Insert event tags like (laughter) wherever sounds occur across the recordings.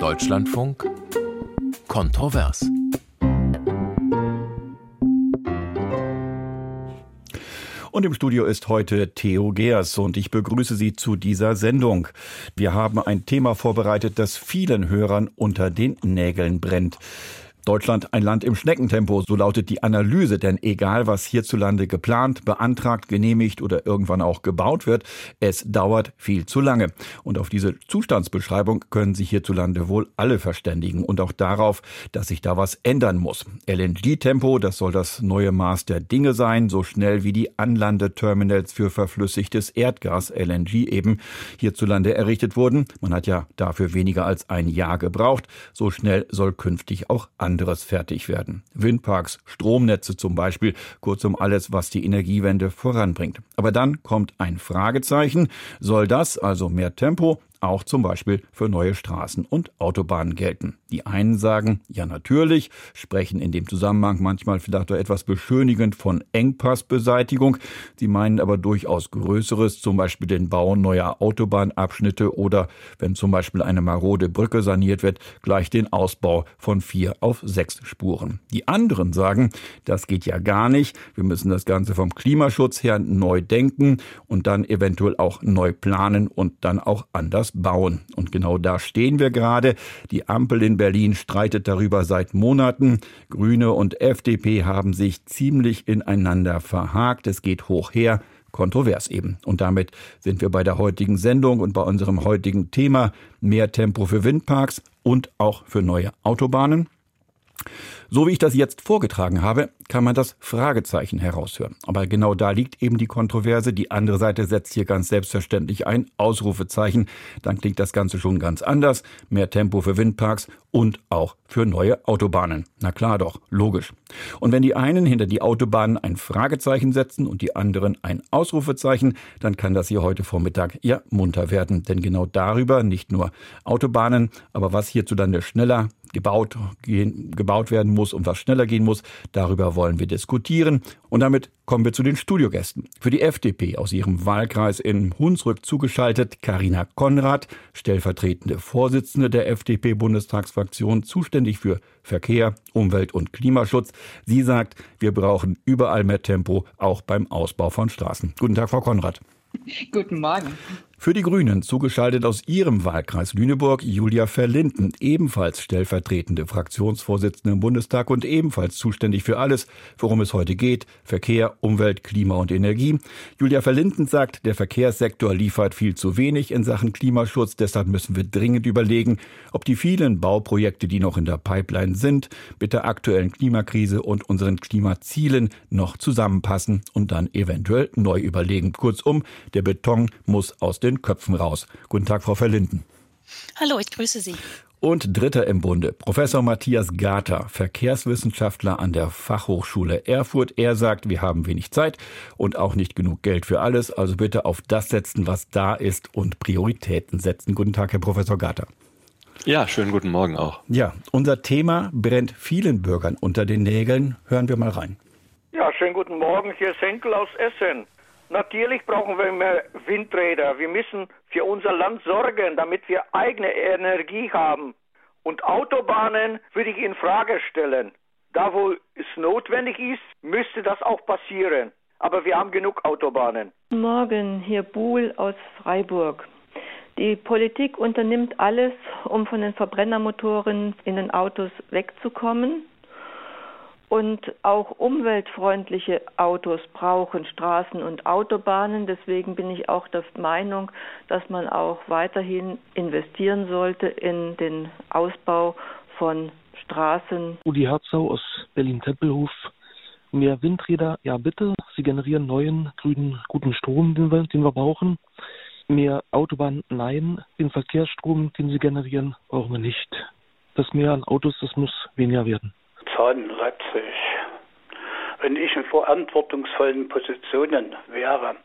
Deutschlandfunk Kontrovers. Und im Studio ist heute Theo Geers und ich begrüße Sie zu dieser Sendung. Wir haben ein Thema vorbereitet, das vielen Hörern unter den Nägeln brennt. Deutschland ein Land im Schneckentempo, so lautet die Analyse, denn egal was hierzulande geplant, beantragt, genehmigt oder irgendwann auch gebaut wird, es dauert viel zu lange. Und auf diese Zustandsbeschreibung können sich hierzulande wohl alle verständigen und auch darauf, dass sich da was ändern muss. LNG-Tempo, das soll das neue Maß der Dinge sein, so schnell wie die Anlandeterminals für verflüssigtes Erdgas, LNG eben, hierzulande errichtet wurden. Man hat ja dafür weniger als ein Jahr gebraucht. So schnell soll künftig auch anderes fertig werden. Windparks, Stromnetze zum Beispiel, kurzum alles, was die Energiewende voranbringt. Aber dann kommt ein Fragezeichen. Soll das, also mehr Tempo, auch zum Beispiel für neue Straßen und Autobahnen gelten. Die einen sagen, ja natürlich, sprechen in dem Zusammenhang manchmal vielleicht etwas beschönigend von Engpassbeseitigung. Sie meinen aber durchaus Größeres, zum Beispiel den Bau neuer Autobahnabschnitte oder, wenn zum Beispiel eine marode Brücke saniert wird, gleich den Ausbau von vier auf sechs Spuren. Die anderen sagen, das geht ja gar nicht. Wir müssen das Ganze vom Klimaschutz her neu denken und dann eventuell auch neu planen und dann auch anders bauen. Und genau da stehen wir gerade. Die Ampel in Berlin streitet darüber seit Monaten. Grüne und FDP haben sich ziemlich ineinander verhakt. Es geht hoch her kontrovers eben. Und damit sind wir bei der heutigen Sendung und bei unserem heutigen Thema mehr Tempo für Windparks und auch für neue Autobahnen. So wie ich das jetzt vorgetragen habe, kann man das Fragezeichen heraushören. Aber genau da liegt eben die Kontroverse. Die andere Seite setzt hier ganz selbstverständlich ein Ausrufezeichen. Dann klingt das Ganze schon ganz anders. Mehr Tempo für Windparks und auch für neue Autobahnen. Na klar doch, logisch. Und wenn die einen hinter die Autobahnen ein Fragezeichen setzen und die anderen ein Ausrufezeichen, dann kann das hier heute Vormittag ja munter werden. Denn genau darüber, nicht nur Autobahnen, aber was hierzulande schneller gebaut, gebaut werden muss und was schneller gehen muss, darüber wollen wir diskutieren. Und damit kommen wir zu den Studiogästen. Für die FDP aus ihrem Wahlkreis in Hunsrück zugeschaltet Karina Konrad, stellvertretende Vorsitzende der FDP-Bundestagsfraktion, zuständig für Verkehr, Umwelt und Klimaschutz. Sie sagt, wir brauchen überall mehr Tempo, auch beim Ausbau von Straßen. Guten Tag, Frau Konrad. Guten Morgen. Für die Grünen zugeschaltet aus ihrem Wahlkreis Lüneburg Julia Verlinden, ebenfalls stellvertretende Fraktionsvorsitzende im Bundestag und ebenfalls zuständig für alles, worum es heute geht, Verkehr, Umwelt, Klima und Energie. Julia Verlinden sagt, der Verkehrssektor liefert viel zu wenig in Sachen Klimaschutz, deshalb müssen wir dringend überlegen, ob die vielen Bauprojekte, die noch in der Pipeline sind, mit der aktuellen Klimakrise und unseren Klimazielen noch zusammenpassen und dann eventuell neu überlegen. Kurzum, der Beton muss aus den den Köpfen raus. Guten Tag, Frau Verlinden. Hallo, ich grüße Sie. Und dritter im Bunde, Professor Matthias Gater, Verkehrswissenschaftler an der Fachhochschule Erfurt. Er sagt, wir haben wenig Zeit und auch nicht genug Geld für alles. Also bitte auf das setzen, was da ist und Prioritäten setzen. Guten Tag, Herr Professor Gater. Ja, schönen guten Morgen auch. Ja, unser Thema brennt vielen Bürgern unter den Nägeln. Hören wir mal rein. Ja, schönen guten Morgen. Hier ist Henkel aus Essen. Natürlich brauchen wir mehr Windräder. Wir müssen für unser Land sorgen, damit wir eigene Energie haben. Und Autobahnen würde ich in Frage stellen. Da, wo es notwendig ist, müsste das auch passieren. Aber wir haben genug Autobahnen. Morgen, hier Buhl aus Freiburg. Die Politik unternimmt alles, um von den Verbrennermotoren in den Autos wegzukommen. Und auch umweltfreundliche Autos brauchen Straßen und Autobahnen. Deswegen bin ich auch der Meinung, dass man auch weiterhin investieren sollte in den Ausbau von Straßen. Udi Herzau aus Berlin-Tempelhof. Mehr Windräder, ja bitte. Sie generieren neuen, grünen, guten Strom, den wir, den wir brauchen. Mehr Autobahnen, nein. Den Verkehrsstrom, den sie generieren, brauchen wir nicht. Das Mehr an Autos, das muss weniger werden. Zahn Leipzig. Wenn ich in verantwortungsvollen Positionen wäre,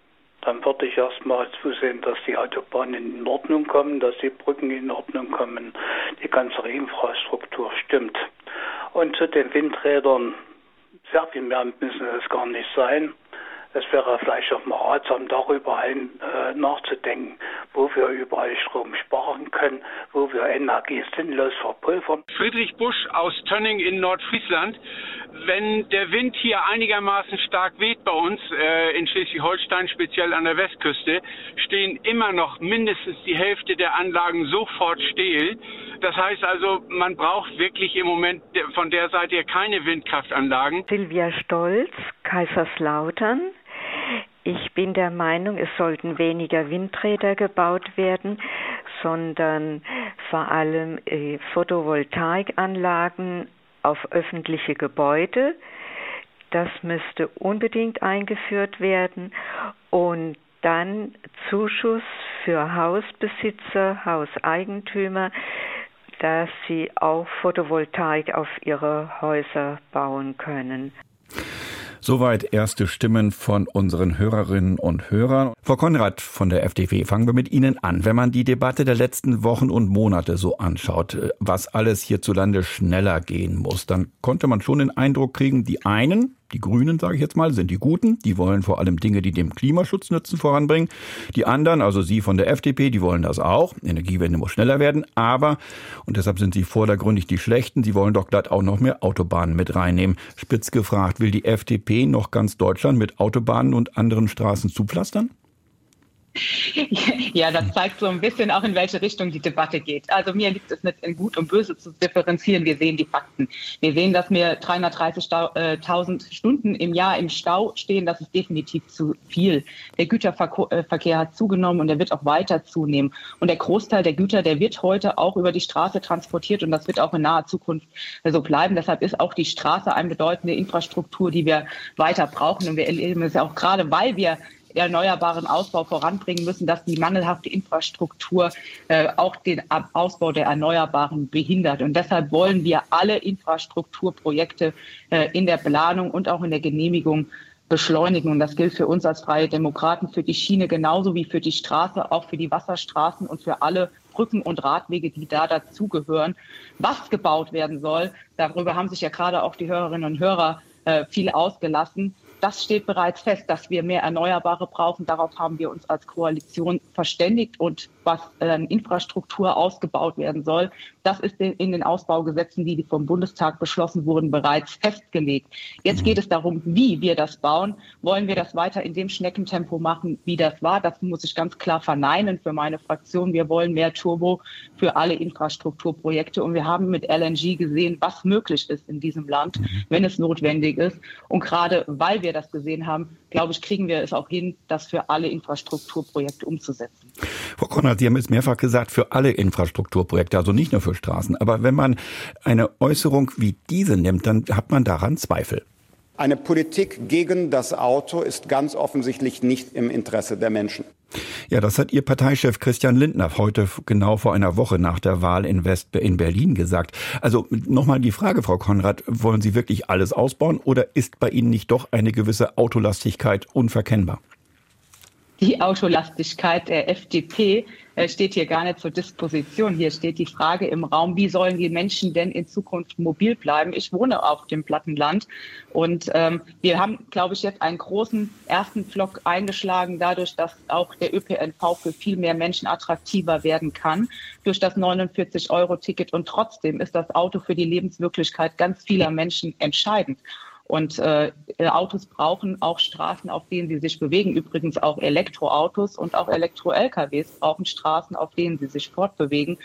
dann würde ich erstmal zusehen, dass die Autobahnen in Ordnung kommen, dass die Brücken in Ordnung kommen, die ganze Infrastruktur stimmt. Und zu den Windrädern, sehr viel mehr müssen es gar nicht sein. Es wäre vielleicht auch mal ratsam, darüber ein, äh, nachzudenken, wo wir überall Strom sparen können wo wir Energie sinnlos verpulvern. Friedrich Busch aus Tönning in Nordfriesland. Wenn der Wind hier einigermaßen stark weht bei uns äh, in Schleswig-Holstein, speziell an der Westküste, stehen immer noch mindestens die Hälfte der Anlagen sofort still. Das heißt also, man braucht wirklich im Moment von der Seite her keine Windkraftanlagen. Silvia Stolz, Kaiserslautern. Ich bin der Meinung, es sollten weniger Windräder gebaut werden, sondern vor allem äh, Photovoltaikanlagen auf öffentliche Gebäude. Das müsste unbedingt eingeführt werden und dann Zuschuss für Hausbesitzer, Hauseigentümer, dass sie auch Photovoltaik auf ihre Häuser bauen können. Soweit erste Stimmen von unseren Hörerinnen und Hörern. Frau Konrad von der FDP, fangen wir mit Ihnen an. Wenn man die Debatte der letzten Wochen und Monate so anschaut, äh, was alles hierzulande schneller gehen muss, dann konnte man schon den Eindruck kriegen, die einen, die Grünen, sage ich jetzt mal, sind die Guten. Die wollen vor allem Dinge, die dem Klimaschutz nützen, voranbringen. Die anderen, also Sie von der FDP, die wollen das auch. Energiewende muss schneller werden. Aber, und deshalb sind Sie vordergründig die Schlechten, Sie wollen doch glatt auch noch mehr Autobahnen mit reinnehmen. Spitz gefragt, will die FDP noch ganz Deutschland mit Autobahnen und anderen Straßen zupflastern? Ja, das zeigt so ein bisschen auch, in welche Richtung die Debatte geht. Also mir liegt es nicht in Gut und Böse zu differenzieren. Wir sehen die Fakten. Wir sehen, dass wir 330.000 Stunden im Jahr im Stau stehen. Das ist definitiv zu viel. Der Güterverkehr hat zugenommen und er wird auch weiter zunehmen. Und der Großteil der Güter, der wird heute auch über die Straße transportiert und das wird auch in naher Zukunft so bleiben. Deshalb ist auch die Straße eine bedeutende Infrastruktur, die wir weiter brauchen. Und wir erleben es ja auch gerade, weil wir erneuerbaren Ausbau voranbringen müssen, dass die mangelhafte Infrastruktur äh, auch den Ausbau der Erneuerbaren behindert. Und deshalb wollen wir alle Infrastrukturprojekte äh, in der Planung und auch in der Genehmigung beschleunigen. Und das gilt für uns als Freie Demokraten, für die Schiene genauso wie für die Straße, auch für die Wasserstraßen und für alle Brücken und Radwege, die da dazugehören. Was gebaut werden soll, darüber haben sich ja gerade auch die Hörerinnen und Hörer äh, viel ausgelassen das steht bereits fest, dass wir mehr Erneuerbare brauchen. Darauf haben wir uns als Koalition verständigt und was äh, Infrastruktur ausgebaut werden soll, das ist in den Ausbaugesetzen, die vom Bundestag beschlossen wurden, bereits festgelegt. Jetzt geht es darum, wie wir das bauen. Wollen wir das weiter in dem Schneckentempo machen, wie das war? Das muss ich ganz klar verneinen für meine Fraktion. Wir wollen mehr Turbo für alle Infrastrukturprojekte und wir haben mit LNG gesehen, was möglich ist in diesem Land, wenn es notwendig ist. Und gerade weil wir das gesehen haben, glaube ich, kriegen wir es auch hin, das für alle Infrastrukturprojekte umzusetzen. Frau Konrad, Sie haben jetzt mehrfach gesagt, für alle Infrastrukturprojekte, also nicht nur für Straßen. Aber wenn man eine Äußerung wie diese nimmt, dann hat man daran Zweifel. Eine Politik gegen das Auto ist ganz offensichtlich nicht im Interesse der Menschen. Ja, das hat Ihr Parteichef Christian Lindner heute genau vor einer Woche nach der Wahl in West in Berlin gesagt. Also nochmal die Frage, Frau Konrad, wollen Sie wirklich alles ausbauen oder ist bei Ihnen nicht doch eine gewisse Autolastigkeit unverkennbar? Die Autolastigkeit der FDP äh, steht hier gar nicht zur Disposition. Hier steht die Frage im Raum, wie sollen die Menschen denn in Zukunft mobil bleiben? Ich wohne auf dem Plattenland und ähm, wir haben, glaube ich, jetzt einen großen ersten Flock eingeschlagen, dadurch, dass auch der ÖPNV für viel mehr Menschen attraktiver werden kann durch das 49-Euro-Ticket. Und trotzdem ist das Auto für die Lebenswirklichkeit ganz vieler Menschen entscheidend. Und äh, Autos brauchen auch Straßen, auf denen sie sich bewegen. Übrigens auch Elektroautos und auch Elektro-LKWs brauchen Straßen, auf denen sie sich fortbewegen.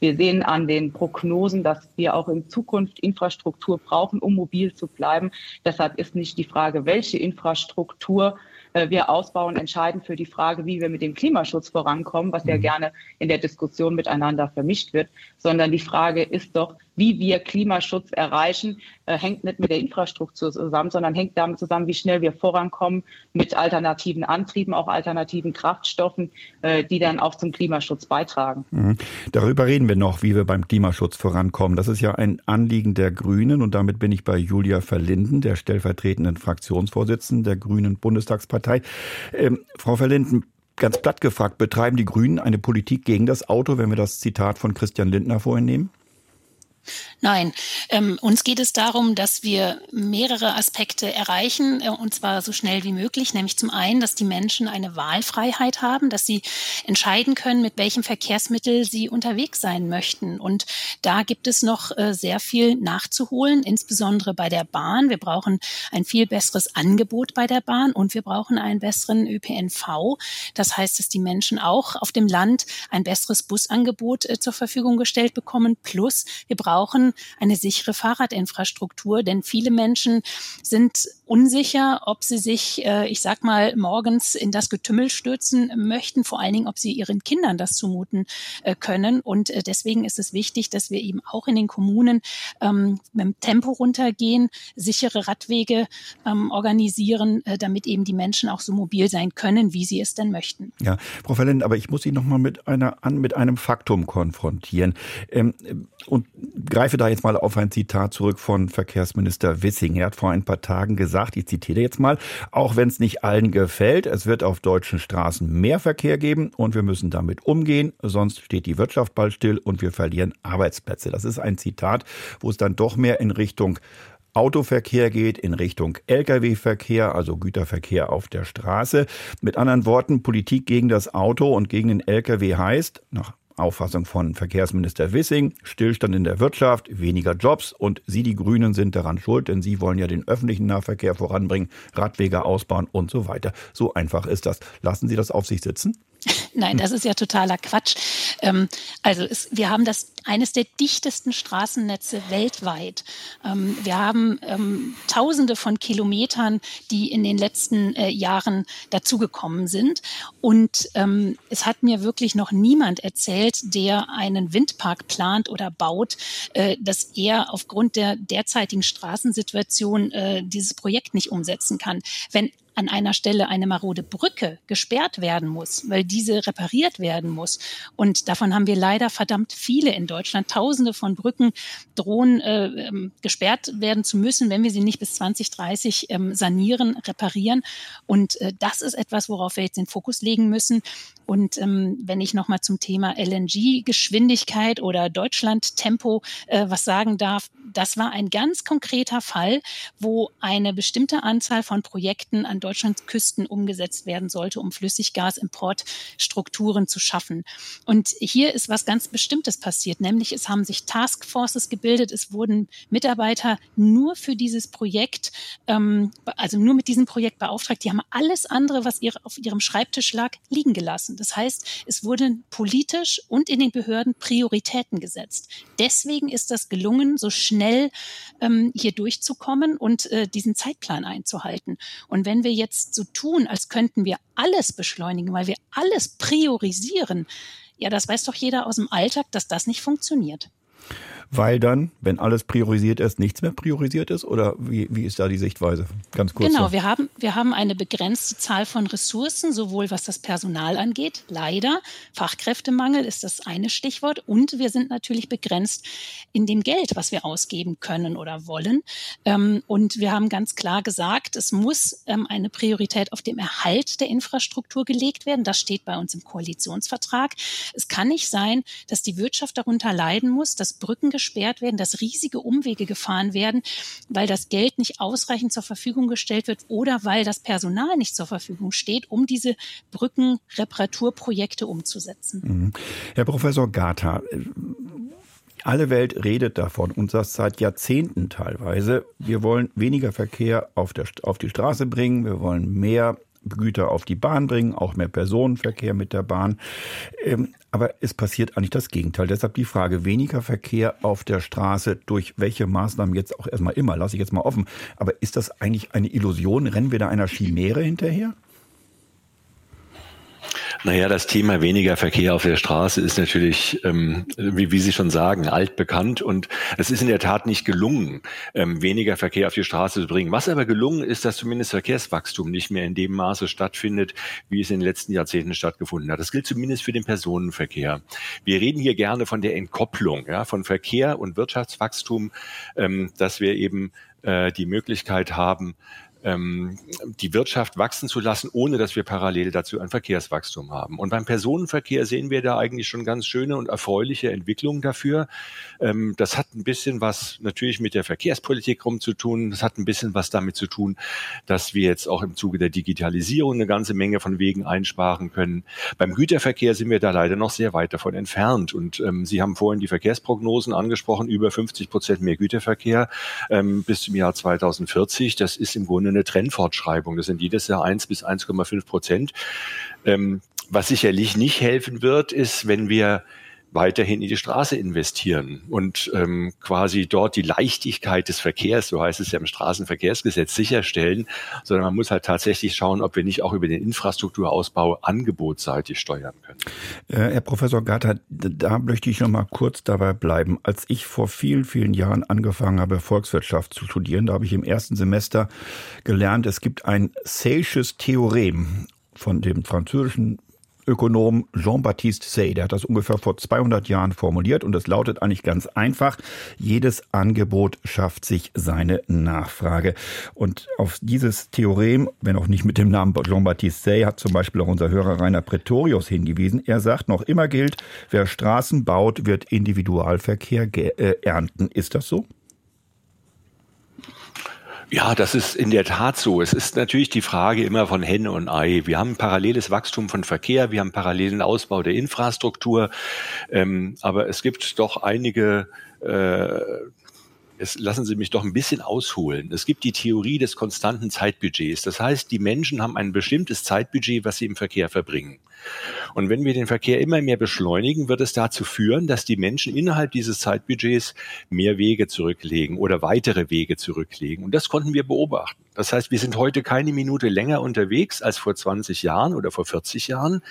Wir sehen an den Prognosen, dass wir auch in Zukunft Infrastruktur brauchen, um mobil zu bleiben. Deshalb ist nicht die Frage, welche Infrastruktur äh, wir ausbauen, entscheidend für die Frage, wie wir mit dem Klimaschutz vorankommen, was ja mhm. gerne in der Diskussion miteinander vermischt wird, sondern die Frage ist doch, wie wir Klimaschutz erreichen, äh, hängt nicht mit der Infrastruktur zusammen, sondern hängt damit zusammen, wie schnell wir vorankommen mit alternativen Antrieben, auch alternativen Kraftstoffen, äh, die dann auch zum Klimaschutz beitragen. Mhm. Darüber reden wir noch, wie wir beim Klimaschutz vorankommen. Das ist ja ein Anliegen der Grünen und damit bin ich bei Julia Verlinden, der stellvertretenden Fraktionsvorsitzenden der Grünen Bundestagspartei. Ähm, Frau Verlinden, ganz platt gefragt, betreiben die Grünen eine Politik gegen das Auto, wenn wir das Zitat von Christian Lindner vorhin nehmen? Nein, ähm, uns geht es darum, dass wir mehrere Aspekte erreichen, äh, und zwar so schnell wie möglich. Nämlich zum einen, dass die Menschen eine Wahlfreiheit haben, dass sie entscheiden können, mit welchem Verkehrsmittel sie unterwegs sein möchten. Und da gibt es noch äh, sehr viel nachzuholen, insbesondere bei der Bahn. Wir brauchen ein viel besseres Angebot bei der Bahn und wir brauchen einen besseren ÖPNV. Das heißt, dass die Menschen auch auf dem Land ein besseres Busangebot äh, zur Verfügung gestellt bekommen. Plus, wir brauchen eine sichere Fahrradinfrastruktur, denn viele Menschen sind unsicher, ob sie sich, äh, ich sag mal, morgens in das Getümmel stürzen möchten, vor allen Dingen, ob sie ihren Kindern das zumuten äh, können. Und äh, deswegen ist es wichtig, dass wir eben auch in den Kommunen ähm, mit dem Tempo runtergehen, sichere Radwege ähm, organisieren, äh, damit eben die Menschen auch so mobil sein können, wie sie es denn möchten. Ja, Frau Verlenden, aber ich muss Sie noch mal mit einer mit einem Faktum konfrontieren ähm, und greife da jetzt mal auf ein Zitat zurück von Verkehrsminister Wissing. Er hat vor ein paar Tagen gesagt, ich zitiere jetzt mal, auch wenn es nicht allen gefällt, es wird auf deutschen Straßen mehr Verkehr geben und wir müssen damit umgehen, sonst steht die Wirtschaft bald still und wir verlieren Arbeitsplätze. Das ist ein Zitat, wo es dann doch mehr in Richtung Autoverkehr geht in Richtung Lkw-Verkehr, also Güterverkehr auf der Straße. Mit anderen Worten, Politik gegen das Auto und gegen den Lkw heißt, nach Auffassung von Verkehrsminister Wissing, Stillstand in der Wirtschaft, weniger Jobs und Sie, die Grünen, sind daran schuld, denn Sie wollen ja den öffentlichen Nahverkehr voranbringen, Radwege ausbauen und so weiter. So einfach ist das. Lassen Sie das auf sich sitzen? (laughs) Nein, das ist ja totaler Quatsch. Ähm, also es, wir haben das eines der dichtesten Straßennetze weltweit. Ähm, wir haben ähm, Tausende von Kilometern, die in den letzten äh, Jahren dazugekommen sind. Und ähm, es hat mir wirklich noch niemand erzählt, der einen Windpark plant oder baut, äh, dass er aufgrund der derzeitigen Straßensituation äh, dieses Projekt nicht umsetzen kann. Wenn an einer Stelle eine marode Brücke gesperrt werden muss, weil diese repariert werden muss. Und davon haben wir leider verdammt viele in Deutschland. Tausende von Brücken drohen äh, ähm, gesperrt werden zu müssen, wenn wir sie nicht bis 2030 ähm, sanieren, reparieren. Und äh, das ist etwas, worauf wir jetzt den Fokus legen müssen. Und ähm, wenn ich nochmal zum Thema LNG-Geschwindigkeit oder Deutschland-Tempo äh, was sagen darf, das war ein ganz konkreter Fall, wo eine bestimmte Anzahl von Projekten an Deutschlands Küsten umgesetzt werden sollte, um Flüssiggasimportstrukturen zu schaffen. Und hier ist was ganz Bestimmtes passiert, nämlich es haben sich Taskforces gebildet, es wurden Mitarbeiter nur für dieses Projekt, ähm, also nur mit diesem Projekt beauftragt, die haben alles andere, was ihre, auf ihrem Schreibtisch lag, liegen gelassen. Das heißt, es wurden politisch und in den Behörden Prioritäten gesetzt. Deswegen ist das gelungen, so schnell ähm, hier durchzukommen und äh, diesen Zeitplan einzuhalten. Und wenn wir jetzt so tun, als könnten wir alles beschleunigen, weil wir alles priorisieren, ja, das weiß doch jeder aus dem Alltag, dass das nicht funktioniert weil dann, wenn alles priorisiert ist, nichts mehr priorisiert ist? Oder wie, wie ist da die Sichtweise? Ganz kurz. Genau, wir haben, wir haben eine begrenzte Zahl von Ressourcen, sowohl was das Personal angeht, leider. Fachkräftemangel ist das eine Stichwort. Und wir sind natürlich begrenzt in dem Geld, was wir ausgeben können oder wollen. Ähm, und wir haben ganz klar gesagt, es muss ähm, eine Priorität auf dem Erhalt der Infrastruktur gelegt werden. Das steht bei uns im Koalitionsvertrag. Es kann nicht sein, dass die Wirtschaft darunter leiden muss, dass Brücken gesperrt werden, dass riesige Umwege gefahren werden, weil das Geld nicht ausreichend zur Verfügung gestellt wird oder weil das Personal nicht zur Verfügung steht, um diese Brückenreparaturprojekte umzusetzen. Mhm. Herr Professor Gata, alle Welt redet davon und das seit Jahrzehnten teilweise. Wir wollen weniger Verkehr auf, der, auf die Straße bringen, wir wollen mehr Güter auf die Bahn bringen, auch mehr Personenverkehr mit der Bahn. Ähm, aber es passiert eigentlich das Gegenteil. Deshalb die Frage, weniger Verkehr auf der Straße, durch welche Maßnahmen jetzt auch erstmal immer, lasse ich jetzt mal offen. Aber ist das eigentlich eine Illusion? Rennen wir da einer Chimäre hinterher? Naja, das Thema weniger Verkehr auf der Straße ist natürlich, ähm, wie, wie Sie schon sagen, altbekannt und es ist in der Tat nicht gelungen, ähm, weniger Verkehr auf die Straße zu bringen. Was aber gelungen ist, dass zumindest Verkehrswachstum nicht mehr in dem Maße stattfindet, wie es in den letzten Jahrzehnten stattgefunden hat. Das gilt zumindest für den Personenverkehr. Wir reden hier gerne von der Entkopplung ja, von Verkehr und Wirtschaftswachstum, ähm, dass wir eben äh, die Möglichkeit haben, ähm, die Wirtschaft wachsen zu lassen, ohne dass wir parallel dazu ein Verkehrswachstum haben. Und beim Personenverkehr sehen wir da eigentlich schon ganz schöne und erfreuliche Entwicklungen dafür. Ähm, das hat ein bisschen was natürlich mit der Verkehrspolitik rum zu tun. Das hat ein bisschen was damit zu tun, dass wir jetzt auch im Zuge der Digitalisierung eine ganze Menge von Wegen einsparen können. Beim Güterverkehr sind wir da leider noch sehr weit davon entfernt. Und ähm, Sie haben vorhin die Verkehrsprognosen angesprochen, über 50 Prozent mehr Güterverkehr ähm, bis zum Jahr 2040. Das ist im Grunde eine Trendfortschreibung. Das sind jedes Jahr 1 bis 1,5 Prozent. Ähm, was sicherlich nicht helfen wird, ist, wenn wir weiterhin in die Straße investieren und ähm, quasi dort die Leichtigkeit des Verkehrs, so heißt es ja im Straßenverkehrsgesetz, sicherstellen, sondern man muss halt tatsächlich schauen, ob wir nicht auch über den Infrastrukturausbau angebotsseitig steuern können. Äh, Herr Professor Gatter, da möchte ich noch mal kurz dabei bleiben. Als ich vor vielen, vielen Jahren angefangen habe, Volkswirtschaft zu studieren, da habe ich im ersten Semester gelernt, es gibt ein Seyches Theorem von dem französischen Ökonom Jean-Baptiste Say. Der hat das ungefähr vor 200 Jahren formuliert und es lautet eigentlich ganz einfach. Jedes Angebot schafft sich seine Nachfrage. Und auf dieses Theorem, wenn auch nicht mit dem Namen Jean-Baptiste Say, hat zum Beispiel auch unser Hörer Rainer Pretorius hingewiesen. Er sagt, noch immer gilt, wer Straßen baut, wird Individualverkehr äh, ernten. Ist das so? Ja, das ist in der Tat so. Es ist natürlich die Frage immer von Henne und Ei. Wir haben paralleles Wachstum von Verkehr, wir haben parallelen Ausbau der Infrastruktur, ähm, aber es gibt doch einige äh, es, lassen Sie mich doch ein bisschen ausholen. Es gibt die Theorie des konstanten Zeitbudgets. Das heißt, die Menschen haben ein bestimmtes Zeitbudget, was sie im Verkehr verbringen. Und wenn wir den Verkehr immer mehr beschleunigen, wird es dazu führen, dass die Menschen innerhalb dieses Zeitbudgets mehr Wege zurücklegen oder weitere Wege zurücklegen. Und das konnten wir beobachten. Das heißt, wir sind heute keine Minute länger unterwegs als vor 20 Jahren oder vor 40 Jahren.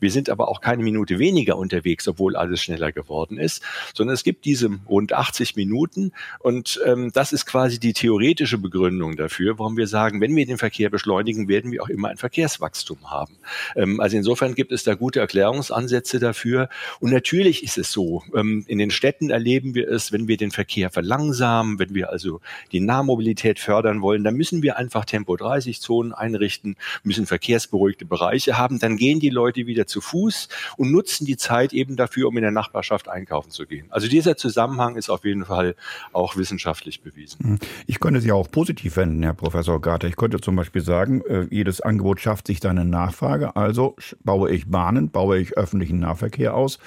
Wir sind aber auch keine Minute weniger unterwegs, obwohl alles schneller geworden ist, sondern es gibt diese rund 80 Minuten und ähm, das ist quasi die theoretische Begründung dafür, warum wir sagen, wenn wir den Verkehr beschleunigen, werden wir auch immer ein Verkehrswachstum haben. Ähm, also insofern gibt es da gute Erklärungsansätze dafür. Und natürlich ist es so, ähm, in den Städten erleben wir es, wenn wir den Verkehr verlangsamen, wenn wir also die Nahmobilität fördern wollen, dann müssen wir einfach Tempo 30 Zonen einrichten, müssen verkehrsberuhigte Bereiche haben, dann gehen die Leute wieder zu Fuß und nutzen die Zeit eben dafür, um in der Nachbarschaft einkaufen zu gehen. Also dieser Zusammenhang ist auf jeden Fall auch wissenschaftlich bewiesen. Hm. Ich könnte ja auch positiv wenden, Herr Professor Garter. Ich könnte zum Beispiel sagen, äh, jedes Angebot schafft sich seine Nachfrage. Also baue ich Bahnen, baue ich öffentlichen Nahverkehr aus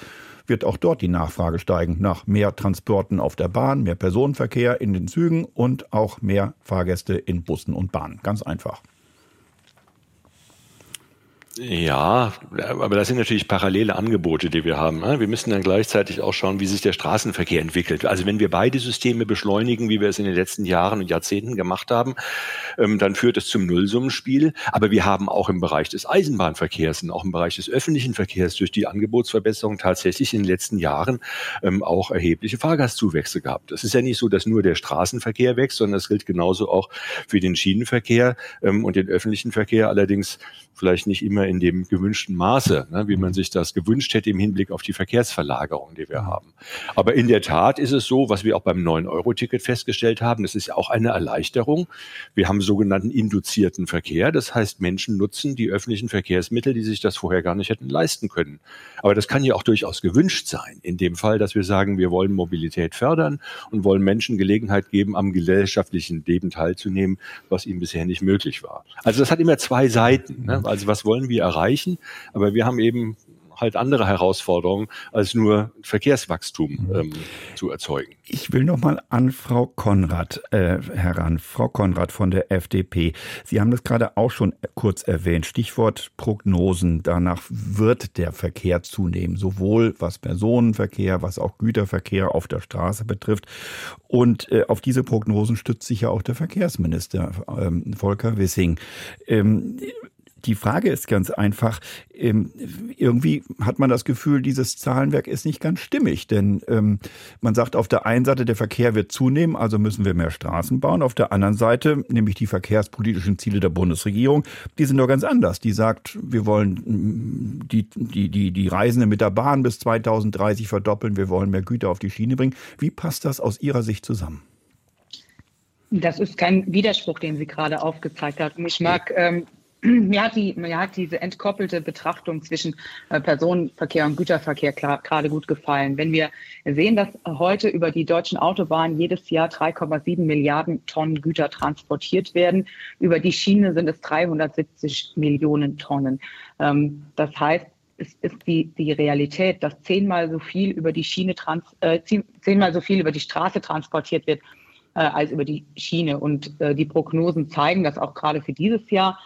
wird auch dort die Nachfrage steigen nach mehr Transporten auf der Bahn, mehr Personenverkehr in den Zügen und auch mehr Fahrgäste in Bussen und Bahnen. Ganz einfach. Ja, aber das sind natürlich parallele Angebote, die wir haben. Ne? Wir müssen dann gleichzeitig auch schauen, wie sich der Straßenverkehr entwickelt. Also wenn wir beide Systeme beschleunigen, wie wir es in den letzten Jahren und Jahrzehnten gemacht haben, ähm, dann führt es zum Nullsummenspiel. Aber wir haben auch im Bereich des Eisenbahnverkehrs und auch im Bereich des öffentlichen Verkehrs durch die Angebotsverbesserung tatsächlich in den letzten Jahren ähm, auch erhebliche Fahrgastzuwächse gehabt. Es ist ja nicht so, dass nur der Straßenverkehr wächst, sondern es gilt genauso auch für den Schienenverkehr ähm, und den öffentlichen Verkehr. Allerdings vielleicht nicht immer in dem gewünschten Maße, ne, wie man sich das gewünscht hätte im Hinblick auf die Verkehrsverlagerung, die wir mhm. haben. Aber in der Tat ist es so, was wir auch beim 9-Euro-Ticket festgestellt haben, das ist ja auch eine Erleichterung. Wir haben sogenannten induzierten Verkehr. Das heißt, Menschen nutzen die öffentlichen Verkehrsmittel, die sich das vorher gar nicht hätten leisten können. Aber das kann ja auch durchaus gewünscht sein. In dem Fall, dass wir sagen, wir wollen Mobilität fördern und wollen Menschen Gelegenheit geben, am gesellschaftlichen Leben teilzunehmen, was ihnen bisher nicht möglich war. Also das hat immer zwei Seiten. Ne? Also was wollen wir erreichen? Aber wir haben eben halt andere Herausforderungen, als nur Verkehrswachstum mhm. ähm, zu erzeugen. Ich will noch mal an Frau Konrad äh, heran. Frau Konrad von der FDP. Sie haben das gerade auch schon kurz erwähnt. Stichwort Prognosen. Danach wird der Verkehr zunehmen, sowohl was Personenverkehr, was auch Güterverkehr auf der Straße betrifft. Und äh, auf diese Prognosen stützt sich ja auch der Verkehrsminister ähm, Volker Wissing. Ähm, die Frage ist ganz einfach, ähm, irgendwie hat man das Gefühl, dieses Zahlenwerk ist nicht ganz stimmig, denn ähm, man sagt auf der einen Seite, der Verkehr wird zunehmen, also müssen wir mehr Straßen bauen. Auf der anderen Seite, nämlich die verkehrspolitischen Ziele der Bundesregierung, die sind doch ganz anders. Die sagt, wir wollen mm, die, die, die, die Reisenden mit der Bahn bis 2030 verdoppeln, wir wollen mehr Güter auf die Schiene bringen. Wie passt das aus Ihrer Sicht zusammen? Das ist kein Widerspruch, den sie gerade aufgezeigt hat. Und ich mag ähm, mir hat, die, mir hat diese entkoppelte Betrachtung zwischen äh, Personenverkehr und Güterverkehr gerade gut gefallen. Wenn wir sehen, dass heute über die deutschen Autobahnen jedes Jahr 3,7 Milliarden Tonnen Güter transportiert werden, über die Schiene sind es 370 Millionen Tonnen. Ähm, das heißt, es ist die, die Realität, dass zehnmal so viel über die Schiene trans, äh, zehnmal so viel über die Straße transportiert wird äh, als über die Schiene. Und äh, die Prognosen zeigen, dass auch gerade für dieses Jahr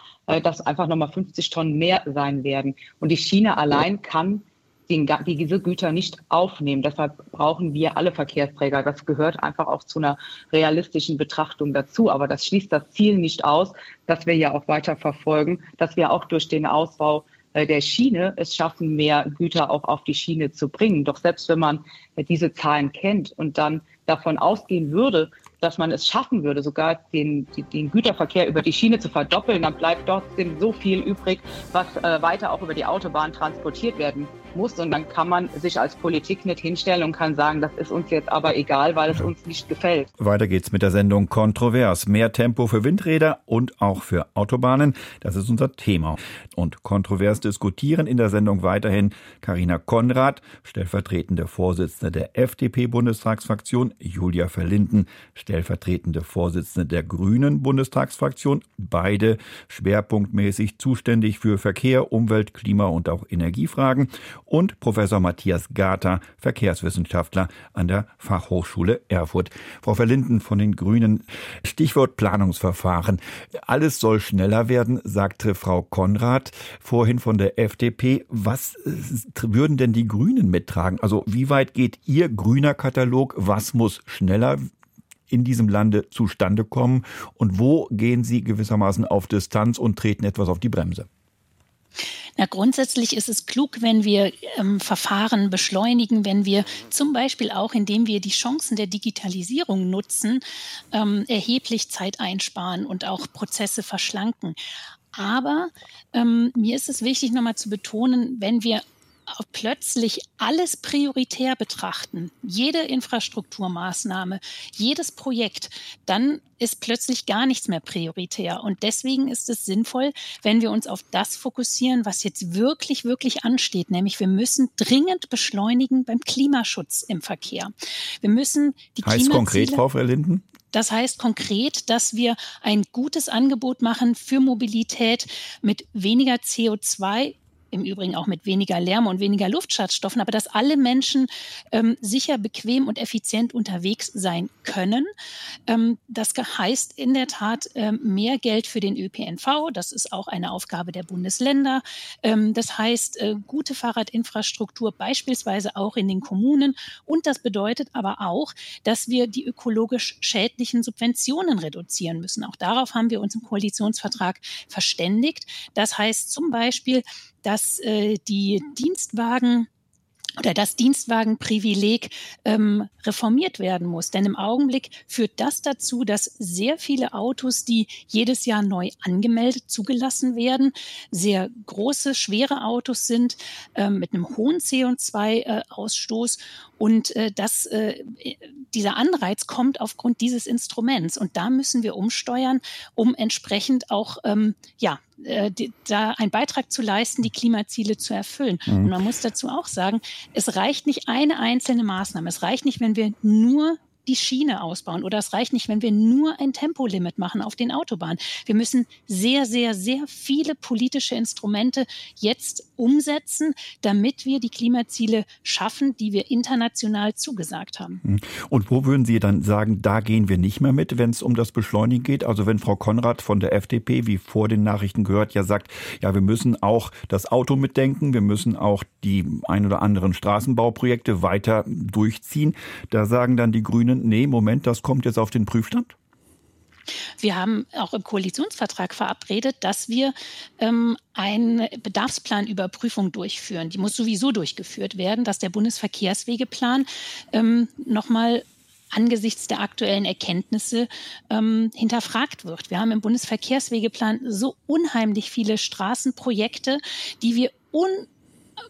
dass einfach nochmal 50 Tonnen mehr sein werden. Und die Schiene allein kann den, diese Güter nicht aufnehmen. Deshalb brauchen wir alle Verkehrsträger. Das gehört einfach auch zu einer realistischen Betrachtung dazu. Aber das schließt das Ziel nicht aus, dass wir ja auch weiter verfolgen, dass wir auch durch den Ausbau äh, der Schiene es schaffen, mehr Güter auch auf die Schiene zu bringen. Doch selbst wenn man äh, diese Zahlen kennt und dann davon ausgehen würde, dass man es schaffen würde, sogar den, den Güterverkehr über die Schiene zu verdoppeln, dann bleibt trotzdem so viel übrig, was äh, weiter auch über die Autobahn transportiert werden muss. Und dann kann man sich als Politik nicht hinstellen und kann sagen, das ist uns jetzt aber egal, weil es uns nicht gefällt. Weiter geht's mit der Sendung Kontrovers. Mehr Tempo für Windräder und auch für Autobahnen. Das ist unser Thema. Und kontrovers diskutieren in der Sendung weiterhin Karina Konrad, stellvertretende Vorsitzende der FDP-Bundestagsfraktion, Julia Verlinden, stellvertretende Vorsitzende der Grünen Bundestagsfraktion, beide schwerpunktmäßig zuständig für Verkehr, Umwelt, Klima und auch Energiefragen und Professor Matthias Gater, Verkehrswissenschaftler an der Fachhochschule Erfurt. Frau Verlinden von den Grünen, Stichwort Planungsverfahren. Alles soll schneller werden, sagte Frau Konrad vorhin von der FDP. Was würden denn die Grünen mittragen? Also wie weit geht Ihr grüner Katalog? Was muss schneller in diesem Lande zustande kommen und wo gehen Sie gewissermaßen auf Distanz und treten etwas auf die Bremse? Na, grundsätzlich ist es klug, wenn wir ähm, Verfahren beschleunigen, wenn wir zum Beispiel auch, indem wir die Chancen der Digitalisierung nutzen, ähm, erheblich Zeit einsparen und auch Prozesse verschlanken. Aber ähm, mir ist es wichtig, nochmal zu betonen, wenn wir plötzlich alles prioritär betrachten, jede Infrastrukturmaßnahme, jedes Projekt, dann ist plötzlich gar nichts mehr prioritär. Und deswegen ist es sinnvoll, wenn wir uns auf das fokussieren, was jetzt wirklich, wirklich ansteht, nämlich wir müssen dringend beschleunigen beim Klimaschutz im Verkehr. Wir müssen die Heißt konkret, Frau Verlinden? Das heißt konkret, dass wir ein gutes Angebot machen für Mobilität mit weniger CO2 im Übrigen auch mit weniger Lärm und weniger Luftschadstoffen, aber dass alle Menschen ähm, sicher, bequem und effizient unterwegs sein können. Ähm, das heißt in der Tat ähm, mehr Geld für den ÖPNV. Das ist auch eine Aufgabe der Bundesländer. Ähm, das heißt äh, gute Fahrradinfrastruktur beispielsweise auch in den Kommunen. Und das bedeutet aber auch, dass wir die ökologisch schädlichen Subventionen reduzieren müssen. Auch darauf haben wir uns im Koalitionsvertrag verständigt. Das heißt zum Beispiel, dass äh, die Dienstwagen oder das Dienstwagenprivileg ähm, reformiert werden muss. Denn im Augenblick führt das dazu, dass sehr viele Autos, die jedes Jahr neu angemeldet zugelassen werden, sehr große, schwere Autos sind ähm, mit einem hohen CO2-Ausstoß. Äh, und äh, das, äh, dieser Anreiz kommt aufgrund dieses Instruments. Und da müssen wir umsteuern, um entsprechend auch ähm, ja, äh, da einen Beitrag zu leisten, die Klimaziele zu erfüllen. Mhm. Und man muss dazu auch sagen, es reicht nicht eine einzelne Maßnahme. Es reicht nicht, wenn wir nur die Schiene ausbauen. Oder es reicht nicht, wenn wir nur ein Tempolimit machen auf den Autobahnen. Wir müssen sehr, sehr, sehr viele politische Instrumente jetzt umsetzen, damit wir die Klimaziele schaffen, die wir international zugesagt haben. Hm. Und wo würden Sie dann sagen, da gehen wir nicht mehr mit, wenn es um das Beschleunigen geht? Also wenn Frau Konrad von der FDP, wie vor den Nachrichten gehört, ja sagt, ja, wir müssen auch das Auto mitdenken, wir müssen auch die ein oder anderen Straßenbauprojekte weiter durchziehen. Da sagen dann die Grünen, nee, Moment, das kommt jetzt auf den Prüfstand? Wir haben auch im Koalitionsvertrag verabredet, dass wir ähm, eine Bedarfsplanüberprüfung durchführen. Die muss sowieso durchgeführt werden, dass der Bundesverkehrswegeplan ähm, nochmal angesichts der aktuellen Erkenntnisse ähm, hinterfragt wird. Wir haben im Bundesverkehrswegeplan so unheimlich viele Straßenprojekte, die wir un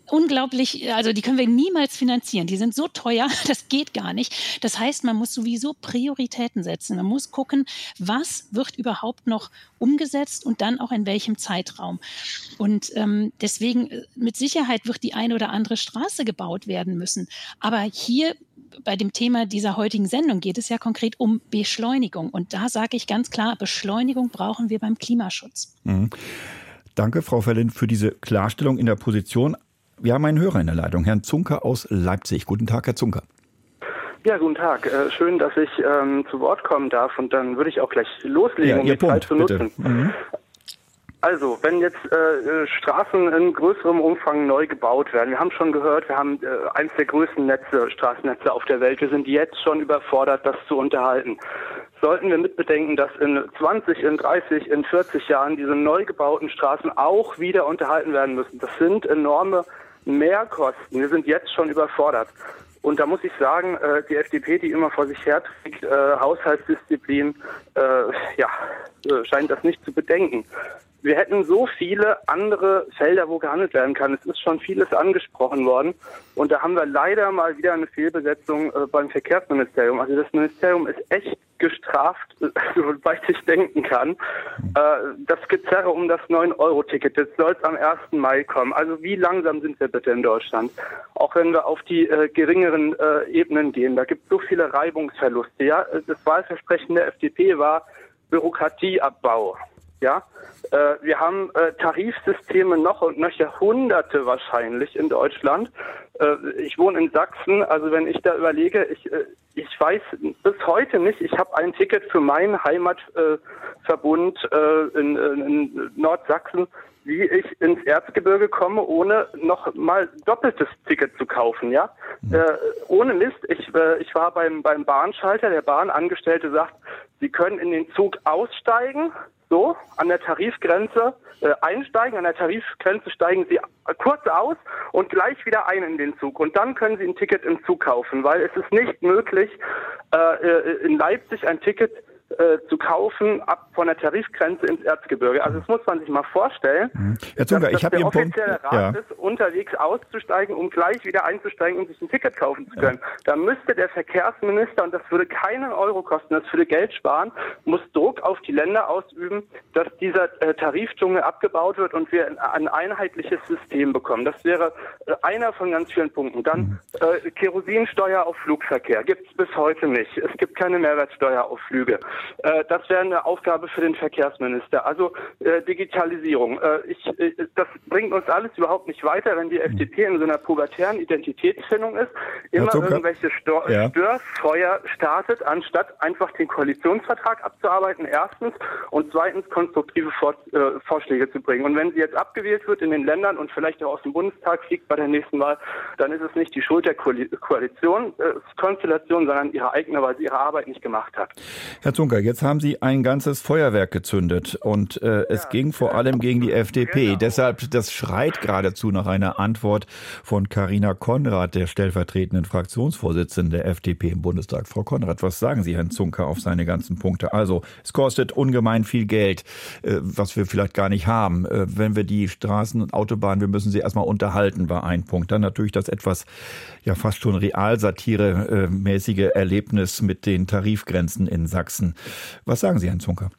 unglaublich, also die können wir niemals finanzieren. Die sind so teuer, (laughs) das geht gar nicht. Das heißt, man muss sowieso Prioritäten setzen. Man muss gucken, was wird überhaupt noch umgesetzt und dann auch in welchem Zeitraum. Und ähm, deswegen äh, mit Sicherheit wird die eine oder andere Straße gebaut werden müssen. Aber hier bei dem Thema dieser heutigen Sendung geht es ja konkret um Beschleunigung. Und da sage ich ganz klar, Beschleunigung brauchen wir beim Klimaschutz. Mhm. Danke, Frau Fellin, für diese Klarstellung in der Position. Wir haben einen Hörer in der Leitung, Herrn Zunker aus Leipzig. Guten Tag, Herr Zunker. Ja, guten Tag. Äh, schön, dass ich ähm, zu Wort kommen darf und dann würde ich auch gleich loslegen, ja, um die Punkt, Zeit zu nutzen. Mhm. Also, wenn jetzt äh, Straßen in größerem Umfang neu gebaut werden, wir haben schon gehört, wir haben äh, eines der größten Netze, Straßennetze auf der Welt. Wir sind jetzt schon überfordert, das zu unterhalten. Sollten wir mitbedenken, dass in 20, in 30, in 40 Jahren diese neu gebauten Straßen auch wieder unterhalten werden müssen. Das sind enorme Mehrkosten. Wir sind jetzt schon überfordert. Und da muss ich sagen, äh, die FDP, die immer vor sich herträgt, äh, Haushaltsdisziplin, äh, ja, äh, scheint das nicht zu bedenken. Wir hätten so viele andere Felder, wo gehandelt werden kann. Es ist schon vieles angesprochen worden. Und da haben wir leider mal wieder eine Fehlbesetzung äh, beim Verkehrsministerium. Also das Ministerium ist echt gestraft, (laughs) soweit ich denken kann. Äh, das Gezerre um das 9-Euro-Ticket, das soll es am 1. Mai kommen. Also wie langsam sind wir bitte in Deutschland? Auch wenn wir auf die äh, geringeren äh, Ebenen gehen, da gibt es so viele Reibungsverluste. Ja, das Wahlversprechen der FDP war Bürokratieabbau. Ja, äh, wir haben äh, Tarifsysteme noch und nöcher Hunderte wahrscheinlich in Deutschland. Äh, ich wohne in Sachsen, also wenn ich da überlege, ich, äh, ich weiß bis heute nicht, ich habe ein Ticket für meinen Heimatverbund äh, in, in Nordsachsen, wie ich ins Erzgebirge komme, ohne noch mal doppeltes Ticket zu kaufen, ja. Mhm. Äh, ohne Mist, ich, äh, ich war beim, beim Bahnschalter, der Bahnangestellte sagt, Sie können in den Zug aussteigen, so, an der Tarifgrenze äh, einsteigen, an der Tarifgrenze steigen Sie kurz aus und gleich wieder ein in den Zug. Und dann können Sie ein Ticket im Zug kaufen, weil es ist nicht möglich, äh, äh in Leipzig ein Ticket äh, zu kaufen ab von der Tarifgrenze ins Erzgebirge. Also das muss man sich mal vorstellen. Mhm. Herr Zunker, dass, ich habe der Ihren Punkt. offizielle Rat Ja. ist, unterwegs auszusteigen, um gleich wieder einzusteigen und sich ein Ticket kaufen zu können. Da müsste der Verkehrsminister, und das würde keinen Euro kosten, das würde Geld sparen, muss Druck auf die Länder ausüben, dass dieser äh, Tarifdschungel abgebaut wird und wir ein einheitliches System bekommen. Das wäre äh, einer von ganz vielen Punkten. Dann äh, Kerosinsteuer auf Flugverkehr gibt es bis heute nicht. Es gibt keine Mehrwertsteuer auf Flüge. Äh, das wäre eine Aufgabe für den Verkehrsminister. Also äh, Digitalisierung. Äh, ich, äh, das bringt uns alles überhaupt nicht weiter, wenn die FDP in so einer pubertären Identitätsfindung ist, immer irgendwelche Stor Ja. Störfeuer startet, anstatt einfach den Koalitionsvertrag abzuarbeiten, erstens, und zweitens konstruktive Vor Vorschläge zu bringen. Und wenn sie jetzt abgewählt wird in den Ländern und vielleicht auch aus dem Bundestag fliegt bei der nächsten Wahl, dann ist es nicht die Schuld der Koali Koalition, äh, Konstellation, sondern ihre eigene, weil sie ihre Arbeit nicht gemacht hat. Herr Zunker, jetzt haben Sie ein ganzes Feuerwerk gezündet und äh, es ging vor allem gegen die FDP. Genau. Deshalb, das schreit geradezu nach einer Antwort von Karina Konrad, der stellvertretenden Fraktionsvorsitzenden der FDP im Bundestag. Frau Konrad, was sagen Sie, Herrn Zunker, auf seine ganzen Punkte? Also, es kostet ungemein viel Geld, äh, was wir vielleicht gar nicht haben. Äh, wenn wir die Straßen und Autobahnen, wir müssen sie erstmal unterhalten, war ein Punkt. Dann natürlich das etwas, ja fast schon Realsatire-mäßige Erlebnis mit den Tarifgrenzen in Sachsen. Was sagen Sie, Herrn Zunker?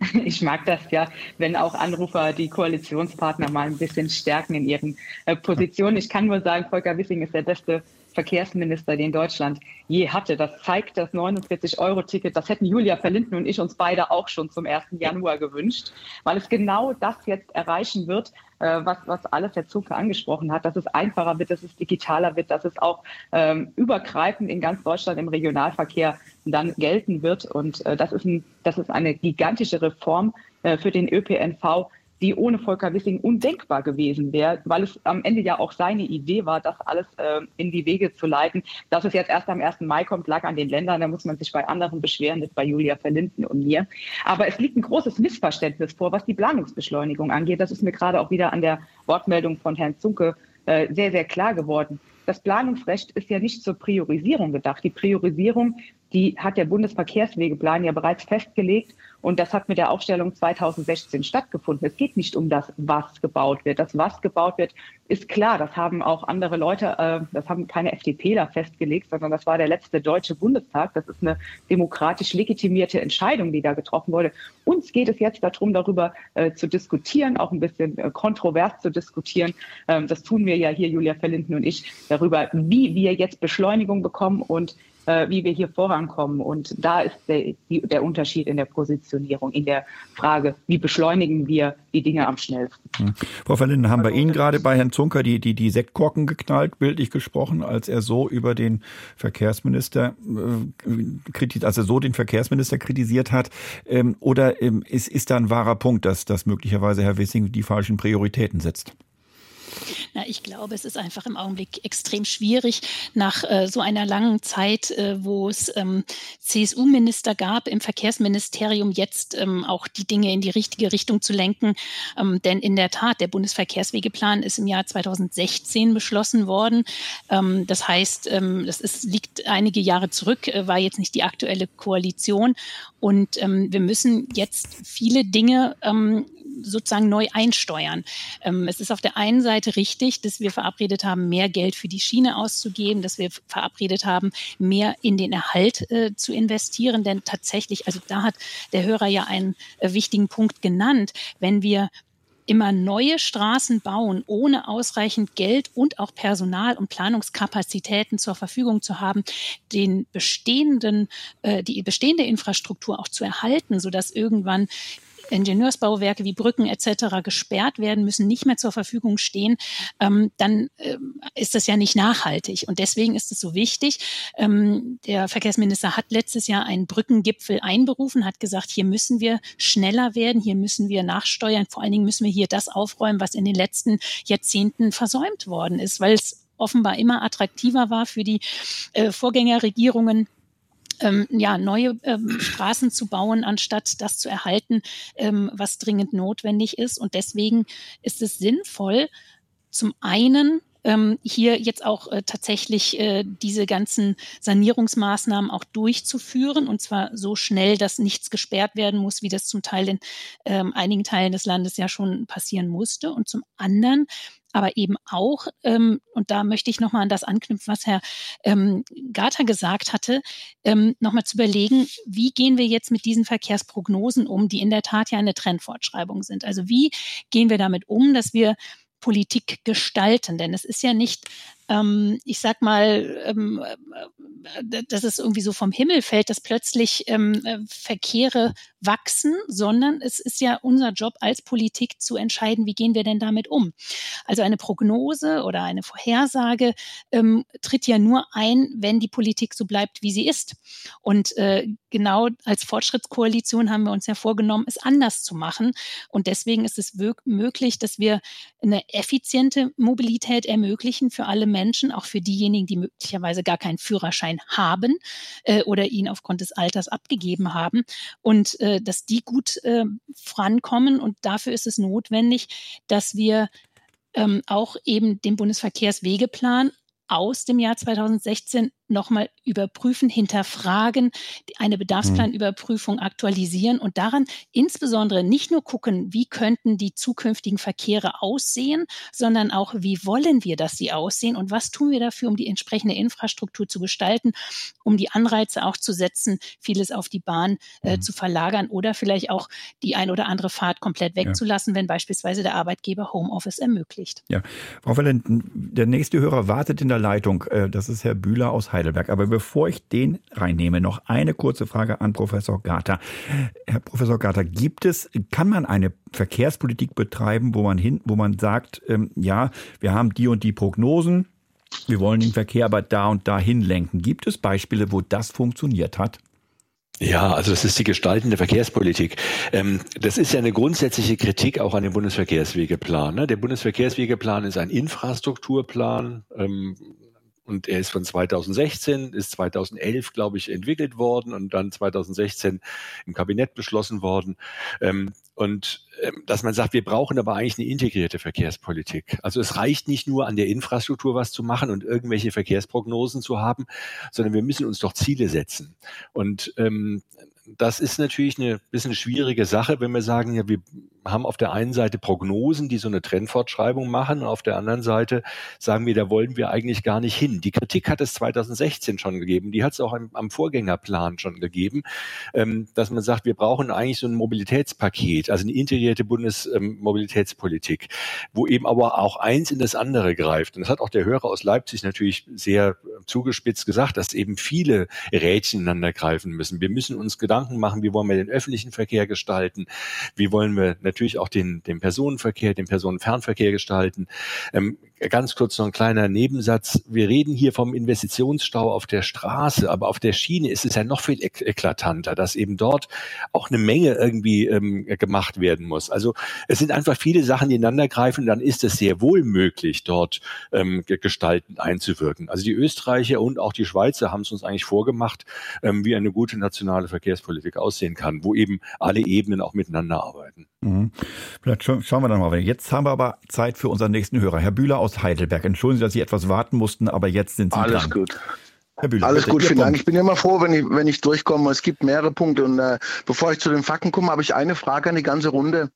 (laughs) Ich mag das ja, wenn auch Anrufer die Koalitionspartner mal ein bisschen stärken in ihren äh, Positionen. Ich kann nur sagen, Volker Wissing ist der beste Verkehrsminister, den Deutschland je hatte. Das zeigt das 49-Euro-Ticket. Das hätten Julia Verlinden und ich uns beide auch schon zum 1. Januar gewünscht, weil es genau das jetzt erreichen wird, äh, was, was alles Herr Zucker angesprochen hat, dass es einfacher wird, dass es digitaler wird, dass es auch ähm, übergreifend in ganz Deutschland im Regionalverkehr dann gelten wird. Und äh, das, ist ein, das ist eine gigantische Reform äh, für den ÖPNV, die ohne Volker Wissing undenkbar gewesen wäre, weil es am Ende ja auch seine Idee war, das alles äh, in die Wege zu leiten. Dass es jetzt erst am 1. Mai kommt, lag an den Ländern. Da muss man sich bei anderen beschweren, nicht bei Julia Verlinden und mir. Aber es liegt ein großes Missverständnis vor, was die Planungsbeschleunigung angeht. Das ist mir gerade auch wieder an der Wortmeldung von Herrn Zunke äh, sehr, sehr klar geworden. Das Planungsrecht ist ja nicht zur Priorisierung gedacht. Die Priorisierung die hat der Bundesverkehrswegeplan ja bereits festgelegt und das hat mit der Aufstellung 2016 stattgefunden. Es geht nicht um das, was gebaut wird. Das, was gebaut wird, ist klar. Das haben auch andere Leute, äh, das haben keine FDPler festgelegt, sondern das war der letzte deutsche Bundestag. Das ist eine demokratisch legitimierte Entscheidung, die da getroffen wurde. Uns geht es jetzt darum, darüber äh, zu diskutieren, auch ein bisschen äh, kontrovers zu diskutieren. Ähm, das tun wir ja hier, Julia Verlinden und ich, darüber, wie wir jetzt Beschleunigung bekommen und äh, wie wir hier vorankommen. Und da ist der, die, der Unterschied in der Positionierung, in der Frage, wie beschleunigen wir die Dinge am schnellsten. Hm. Frau Verlinden, haben wir Ihnen gerade bei Herrn Zunker die, die, die Sektkorken geknallt, bildlich gesprochen, als er so über den Verkehrsminister äh, als er so den Verkehrsminister kritisiert hat? Ähm, oder ähm, ist, ist da ein wahrer Punkt, dass, dass möglicherweise Herr Wissing die falschen Prioritäten setzt? Na, ich glaube, es ist einfach im Augenblick extrem schwierig, nach äh, so einer langen Zeit, äh, wo es ähm, CSU-Minister gab im Verkehrsministerium, jetzt ähm, auch die Dinge in die richtige Richtung zu lenken. Ähm, denn in der Tat, der Bundesverkehrswegeplan ist im Jahr 2016 beschlossen worden. Ähm, das heißt, ähm, das ist, liegt einige Jahre zurück, äh, war jetzt nicht die aktuelle Koalition. Und ähm, wir müssen jetzt viele Dinge sozusagen neu einsteuern. Ähm, es ist auf der einen Seite richtig, dass wir verabredet haben, mehr Geld für die Schiene auszugeben, dass wir verabredet haben, mehr in den Erhalt äh, zu investieren. Denn tatsächlich, also da hat der Hörer ja einen äh, wichtigen Punkt genannt, wenn wir immer neue Straßen bauen, ohne ausreichend Geld und auch Personal und Planungskapazitäten zur Verfügung zu haben, den bestehenden, äh, die bestehende Infrastruktur auch zu erhalten, sodass irgendwann Ingenieursbauwerke wie Brücken etc. gesperrt werden, müssen nicht mehr zur Verfügung stehen, ähm, dann ähm, ist das ja nicht nachhaltig. Und deswegen ist es so wichtig. Ähm, der Verkehrsminister hat letztes Jahr einen Brückengipfel einberufen, hat gesagt, hier müssen wir schneller werden, hier müssen wir nachsteuern. Vor allen Dingen müssen wir hier das aufräumen, was in den letzten Jahrzehnten versäumt worden ist, weil es offenbar immer attraktiver war für die äh, Vorgängerregierungen, ähm, ja, neue ähm, Straßen zu bauen, anstatt das zu erhalten, ähm, was dringend notwendig ist. Und deswegen ist es sinnvoll, zum einen ähm, hier jetzt auch äh, tatsächlich äh, diese ganzen Sanierungsmaßnahmen auch durchzuführen und zwar so schnell, dass nichts gesperrt werden muss, wie das zum Teil in ähm, einigen Teilen des Landes ja schon passieren musste. Und zum anderen aber eben auch, ähm, und da möchte ich nochmal an das anknüpfen, was Herr ähm, Garter gesagt hatte, ähm, nochmal zu überlegen, wie gehen wir jetzt mit diesen Verkehrsprognosen um, die in der Tat ja eine Trendfortschreibung sind. Also wie gehen wir damit um, dass wir Politik gestalten? Denn es ist ja nicht ähm, ich sag mal, ähm, äh, dass es irgendwie so vom Himmel fällt, dass plötzlich ähm, äh, Verkehre wachsen, sondern es ist ja unser Job als Politik zu entscheiden, wie gehen wir denn damit um. Also eine Prognose oder eine Vorhersage ähm, tritt ja nur ein, wenn die Politik so bleibt, wie sie ist. Und äh, genau als Fortschrittskoalition haben wir uns ja vorgenommen, es anders zu machen. Und deswegen ist es möglich, dass wir eine effiziente Mobilität ermöglichen für alle Menschen Menschen, auch für diejenigen, die möglicherweise gar keinen Führerschein haben äh, oder ihn aufgrund des Alters abgegeben haben und äh, dass die gut äh, vorankommen. Und dafür ist es notwendig, dass wir ähm, auch eben den Bundesverkehrswegeplan aus dem Jahr 2016 nochmal überprüfen, hinterfragen, eine Bedarfsplanüberprüfung aktualisieren und daran insbesondere nicht nur gucken, wie könnten die zukünftigen Verkehre aussehen, sondern auch, wie wollen wir, dass sie aussehen und was tun wir dafür, um die entsprechende Infrastruktur zu gestalten, um die Anreize auch zu setzen, vieles auf die Bahn äh, mhm. zu verlagern oder vielleicht auch die ein oder andere Fahrt komplett wegzulassen, ja. wenn beispielsweise der Arbeitgeber Homeoffice ermöglicht. Ja, Frau Valenten, der nächste Hörer wartet in der Leitung. Äh, das ist Herr Bühler aus Heidelberg. Aber bevor ich den reinnehme, noch eine kurze Frage an Professor Garter. Herr Professor Garter, gibt es, kann man eine Verkehrspolitik betreiben, wo man hin, wo man sagt, ähm, ja, wir haben die und die Prognosen, wir wollen den Verkehr aber da und dahin lenken. Gibt es Beispiele, wo das funktioniert hat? Ja, also das ist die gestaltende Verkehrspolitik. Ähm, das ist ja eine grundsätzliche Kritik auch an dem Bundesverkehrswegeplan. Ne? Der Bundesverkehrswegeplan ist ein Infrastrukturplan. Und er ist von 2016, ist 2011, glaube ich, entwickelt worden und dann 2016 im Kabinett beschlossen worden. Ähm, und ähm, dass man sagt, wir brauchen aber eigentlich eine integrierte Verkehrspolitik. Also es reicht nicht nur an der Infrastruktur was zu machen und irgendwelche Verkehrsprognosen zu haben, sondern wir müssen uns doch Ziele setzen. Und ähm, das ist natürlich eine bisschen schwierige Sache, wenn wir sagen, ja, wir haben auf der einen Seite Prognosen, die so eine Trendfortschreibung machen, und auf der anderen Seite sagen wir, da wollen wir eigentlich gar nicht hin. Die Kritik hat es 2016 schon gegeben, die hat es auch am, am Vorgängerplan schon gegeben, ähm, dass man sagt, wir brauchen eigentlich so ein Mobilitätspaket, also eine integrierte Bundesmobilitätspolitik, ähm, wo eben aber auch eins in das andere greift. Und das hat auch der Hörer aus Leipzig natürlich sehr zugespitzt gesagt, dass eben viele Rädchen ineinander greifen müssen. Wir müssen uns Gedanken machen, wie wollen wir den öffentlichen Verkehr gestalten, wie wollen wir natürlich auch den, den Personenverkehr, den Personenfernverkehr gestalten. Ähm, ganz kurz noch ein kleiner Nebensatz. Wir reden hier vom Investitionsstau auf der Straße, aber auf der Schiene ist es ja noch viel ek eklatanter, dass eben dort auch eine Menge irgendwie ähm, gemacht werden muss. Also es sind einfach viele Sachen, die ineinander greifen, dann ist es sehr wohl möglich, dort ähm, gestaltend einzuwirken. Also die Österreicher und auch die Schweizer haben es uns eigentlich vorgemacht, ähm, wie eine gute nationale Verkehrspolitik aussehen kann, wo eben alle Ebenen auch miteinander arbeiten. Mhm. Vielleicht schauen wir dann mal. Jetzt haben wir aber Zeit für unseren nächsten Hörer. Herr Bühler aus Heidelberg. Entschuldigen Sie, dass Sie etwas warten mussten, aber jetzt sind Sie Alles dran. gut. Herr Bühler, Alles gut, vielen Dank. Ich bin immer froh, wenn ich, wenn ich durchkomme. Es gibt mehrere Punkte. Und äh, bevor ich zu den Fakten komme, habe ich eine Frage an die ganze Runde.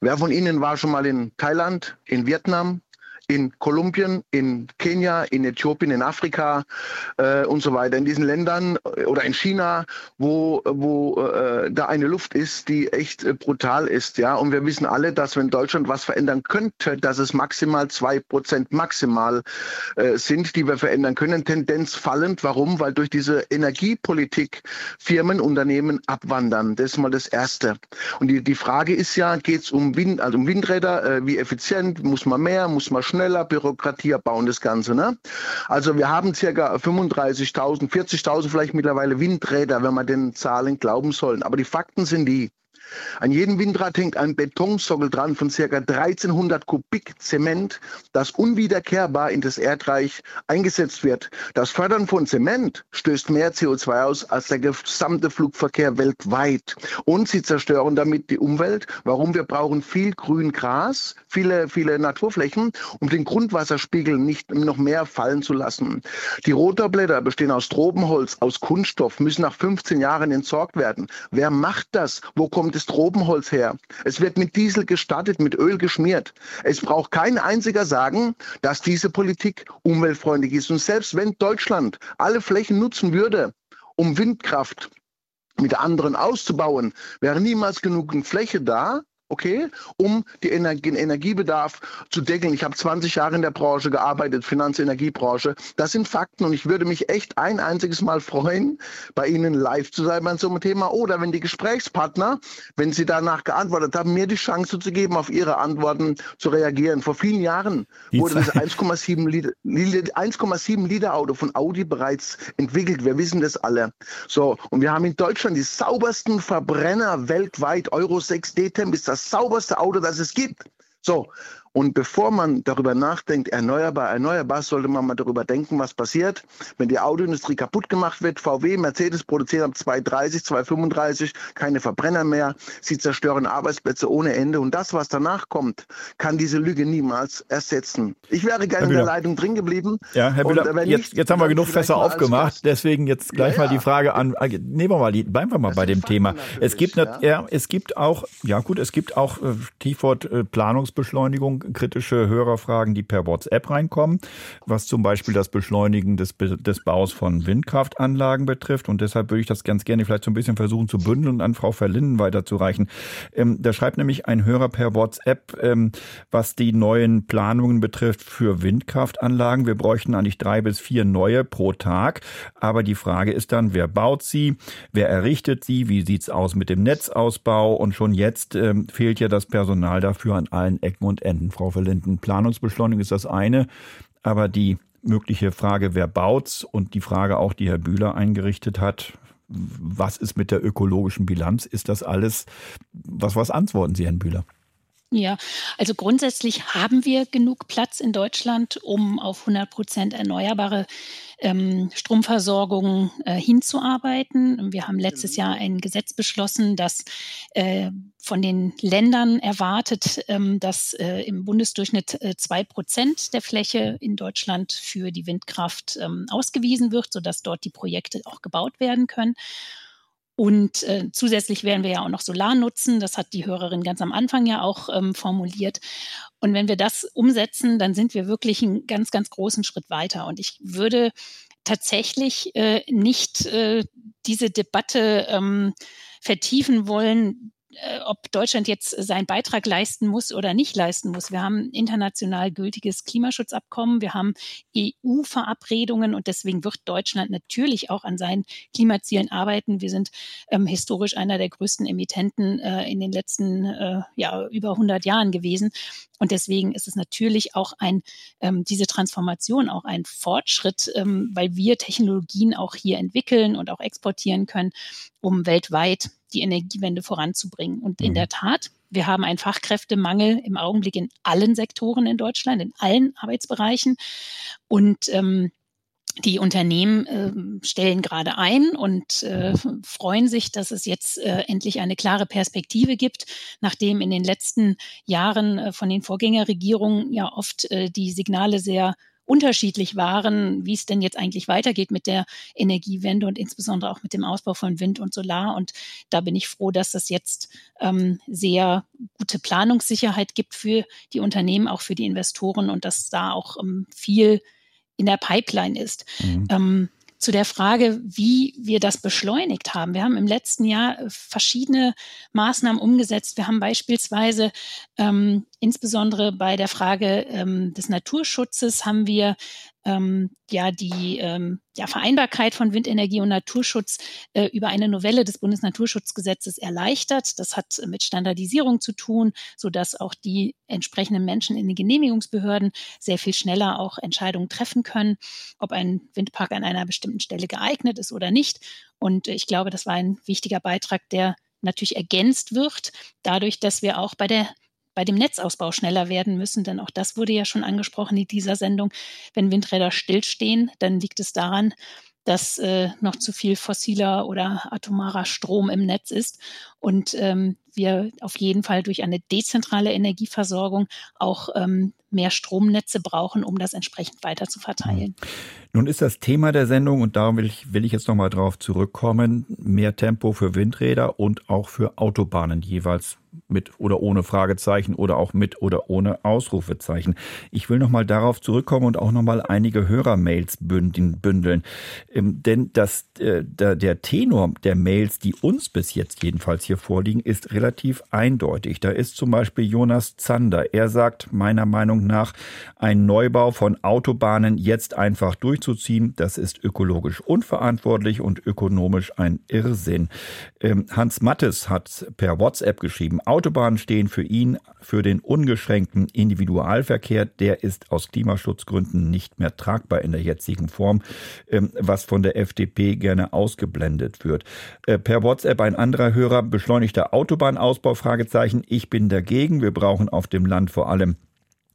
Wer von Ihnen war schon mal in Thailand, in Vietnam, in Kolumbien, in Kenia, in Äthiopien, in Afrika äh, und so weiter, in diesen Ländern äh, oder in China, wo, wo äh, da eine Luft ist, die echt äh, brutal ist. Ja? Und wir wissen alle, dass wenn Deutschland was verändern könnte, dass es maximal zwei Prozent maximal äh, sind, die wir verändern können. Tendenz fallend. Warum? Weil durch diese Energiepolitik Firmen, Unternehmen abwandern. Das ist mal das Erste. Und die, die Frage ist ja, geht es um, Wind, also um Windräder? Äh, wie effizient? Muss man mehr? Muss man schneller Bürokratie abbauen, das Ganze. Ne? Also wir haben circa 35.000, 40.000 vielleicht mittlerweile Windräder, wenn man den Zahlen glauben sollen. Aber die Fakten sind die, an jedem Windrad hängt ein Betonsockel dran von ca. 1300 Kubik Zement, das unwiederkehrbar in das Erdreich eingesetzt wird. Das Fördern von Zement stößt mehr CO2 aus als der gesamte Flugverkehr weltweit. Und sie zerstören damit die Umwelt. Warum? Wir brauchen viel grün Gras, viele, viele Naturflächen, um den Grundwasserspiegel nicht noch mehr fallen zu lassen. Die Rotorblätter bestehen aus Tropenholz, aus Kunststoff, müssen nach 15 Jahren entsorgt werden. Wer macht das? Wo kommt es Tropenholz her? Es wird mit Diesel gestartet, mit Öl geschmiert. Es braucht kein einziger sagen, dass diese Politik umweltfreundlich ist. Und selbst wenn Deutschland alle Flächen nutzen würde, um Windkraft mit anderen auszubauen, wäre niemals genug Fläche da, okay, um die Energie, den Energiebedarf zu deckeln. Ich habe 20 Jahre in der Branche gearbeitet, Finanzenergiebranche. Das sind Fakten und ich würde mich echt ein einziges Mal freuen, bei Ihnen live zu sein bei so einem Thema oder wenn die Gesprächspartner, wenn sie danach geantwortet haben, mir die Chance zu geben, auf ihre Antworten zu reagieren. Vor vielen Jahren wurde das 1,7 Liter, 1,7 Liter Auto von Audi bereits entwickelt. Wir wissen das alle. So, und wir haben in Deutschland die saubersten Verbrenner weltweit. Euro 6 D-Temp ist das das sauberste Auto, das es gibt. So, und bevor man darüber nachdenkt, erneuerbar, erneuerbar, sollte man mal darüber denken, was passiert, wenn die Autoindustrie kaputt gemacht wird. VW, Mercedes produzieren ab 230, 235 keine Verbrenner mehr. Sie zerstören Arbeitsplätze ohne Ende. Und das, was danach kommt, kann diese Lüge niemals ersetzen. Ich wäre gerne in der Leitung drin geblieben. Ja, Herr Bühler, jetzt, nicht, jetzt haben wir genug Fässer aufgemacht. Deswegen jetzt gleich ja, mal die Frage an, äh, nehmen wir mal, die, bleiben wir mal das bei dem Thema. Es gibt, ja. ja. es gibt auch, ja gut, es gibt auch äh, Stichwort äh, Planungsbeschleunigung kritische Hörerfragen, die per WhatsApp reinkommen, was zum Beispiel das Beschleunigen des, des Baus von Windkraftanlagen betrifft. Und deshalb würde ich das ganz gerne vielleicht so ein bisschen versuchen zu bündeln und an Frau Verlinden weiterzureichen. Ähm, da schreibt nämlich ein Hörer per WhatsApp, ähm, was die neuen Planungen betrifft für Windkraftanlagen. Wir bräuchten eigentlich drei bis vier neue pro Tag. Aber die Frage ist dann, wer baut sie? Wer errichtet sie? Wie sieht's aus mit dem Netzausbau? Und schon jetzt ähm, fehlt ja das Personal dafür an allen Ecken und Enden. Frau Verlinden, Planungsbeschleunigung ist das eine, aber die mögliche Frage, wer baut's und die Frage auch, die Herr Bühler eingerichtet hat, was ist mit der ökologischen Bilanz? Ist das alles, was, was antworten Sie, Herrn Bühler? Ja, also grundsätzlich haben wir genug Platz in Deutschland, um auf 100 Prozent erneuerbare ähm, Stromversorgung äh, hinzuarbeiten. Wir haben letztes Jahr ein Gesetz beschlossen, das äh, von den Ländern erwartet, ähm, dass äh, im Bundesdurchschnitt äh, zwei Prozent der Fläche in Deutschland für die Windkraft ähm, ausgewiesen wird, sodass dort die Projekte auch gebaut werden können. Und äh, zusätzlich werden wir ja auch noch Solar nutzen. Das hat die Hörerin ganz am Anfang ja auch ähm, formuliert. Und wenn wir das umsetzen, dann sind wir wirklich einen ganz, ganz großen Schritt weiter. Und ich würde tatsächlich äh, nicht äh, diese Debatte ähm, vertiefen wollen, ob Deutschland jetzt seinen Beitrag leisten muss oder nicht leisten muss. Wir haben international gültiges Klimaschutzabkommen, wir haben EU-Verabredungen und deswegen wird Deutschland natürlich auch an seinen Klimazielen arbeiten. Wir sind ähm, historisch einer der größten Emittenten äh, in den letzten äh, ja, über 100 Jahren gewesen. Und deswegen ist es natürlich auch ein, ähm, diese Transformation auch ein Fortschritt, ähm, weil wir Technologien auch hier entwickeln und auch exportieren können, um weltweit die Energiewende voranzubringen. Und in mhm. der Tat, wir haben einen Fachkräftemangel im Augenblick in allen Sektoren in Deutschland, in allen Arbeitsbereichen. Und ähm, die Unternehmen äh, stellen gerade ein und äh, freuen sich, dass es jetzt äh, endlich eine klare Perspektive gibt, nachdem in den letzten Jahren äh, von den Vorgängerregierungen ja oft äh, die Signale sehr unterschiedlich waren, wie es denn jetzt eigentlich weitergeht mit der Energiewende und insbesondere auch mit dem Ausbau von Wind und Solar. Und da bin ich froh, dass es jetzt ähm, sehr gute Planungssicherheit gibt für die Unternehmen, auch für die Investoren und dass da auch ähm, viel in der Pipeline ist. Mhm. Ähm, zu der Frage, wie wir das beschleunigt haben. Wir haben im letzten Jahr äh, verschiedene Maßnahmen umgesetzt. Wir haben beispielsweise ähm, insbesondere bei der Frage ähm, des Naturschutzes haben wir ähm, ja die ähm, ja, Vereinbarkeit von Windenergie und Naturschutz äh, über eine Novelle des Bundesnaturschutzgesetzes erleichtert. Das hat mit Standardisierung zu tun, so dass auch die entsprechenden Menschen in den Genehmigungsbehörden sehr viel schneller auch Entscheidungen treffen können, ob ein Windpark an einer bestimmten Stelle geeignet ist oder nicht. Und ich glaube, das war ein wichtiger Beitrag, der natürlich ergänzt wird, dadurch, dass wir auch bei der bei dem Netzausbau schneller werden müssen, denn auch das wurde ja schon angesprochen in dieser Sendung. Wenn Windräder stillstehen, dann liegt es daran, dass äh, noch zu viel fossiler oder atomarer Strom im Netz ist und ähm, wir auf jeden Fall durch eine dezentrale Energieversorgung auch ähm, mehr Stromnetze brauchen, um das entsprechend weiter zu verteilen. Nun ist das Thema der Sendung, und darum will ich, will ich jetzt nochmal drauf zurückkommen, mehr Tempo für Windräder und auch für Autobahnen jeweils mit oder ohne Fragezeichen oder auch mit oder ohne Ausrufezeichen. Ich will nochmal darauf zurückkommen und auch nochmal einige Hörermails bündeln. Ähm, denn das, äh, der, Tenor der Mails, die uns bis jetzt jedenfalls hier vorliegen, ist relativ eindeutig. Da ist zum Beispiel Jonas Zander. Er sagt meiner Meinung nach, ein Neubau von Autobahnen jetzt einfach durchzuziehen, das ist ökologisch unverantwortlich und ökonomisch ein Irrsinn. Ähm, Hans Mattes hat per WhatsApp geschrieben, Autobahnen stehen für ihn für den ungeschränkten Individualverkehr. Der ist aus Klimaschutzgründen nicht mehr tragbar in der jetzigen Form, ähm, was von der FDP gerne ausgeblendet wird. Äh, per WhatsApp ein anderer Hörer, beschleunigter Autobahnausbau. Ich bin dagegen. Wir brauchen auf dem Land vor allem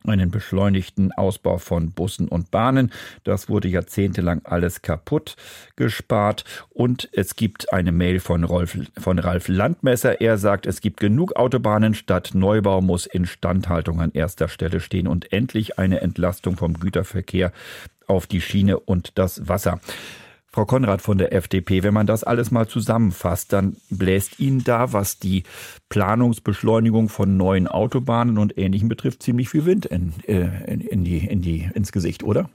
einen beschleunigten Ausbau von Bussen und Bahnen. Das wurde jahrzehntelang alles kaputt gespart. Und es gibt eine Mail von, Rolf, von Ralf Landmesser. Er sagt, es gibt genug Autobahnen. Statt Neubau muss Instandhaltung an erster Stelle stehen und endlich eine Entlastung vom Güterverkehr auf die Schiene und das Wasser. Frau Konrad von der FDP, wenn man das alles mal zusammenfasst, dann bläst Ihnen da, was die Planungsbeschleunigung von neuen Autobahnen und Ähnlichem betrifft, ziemlich viel Wind in, äh, in, in die, in die, ins Gesicht, oder?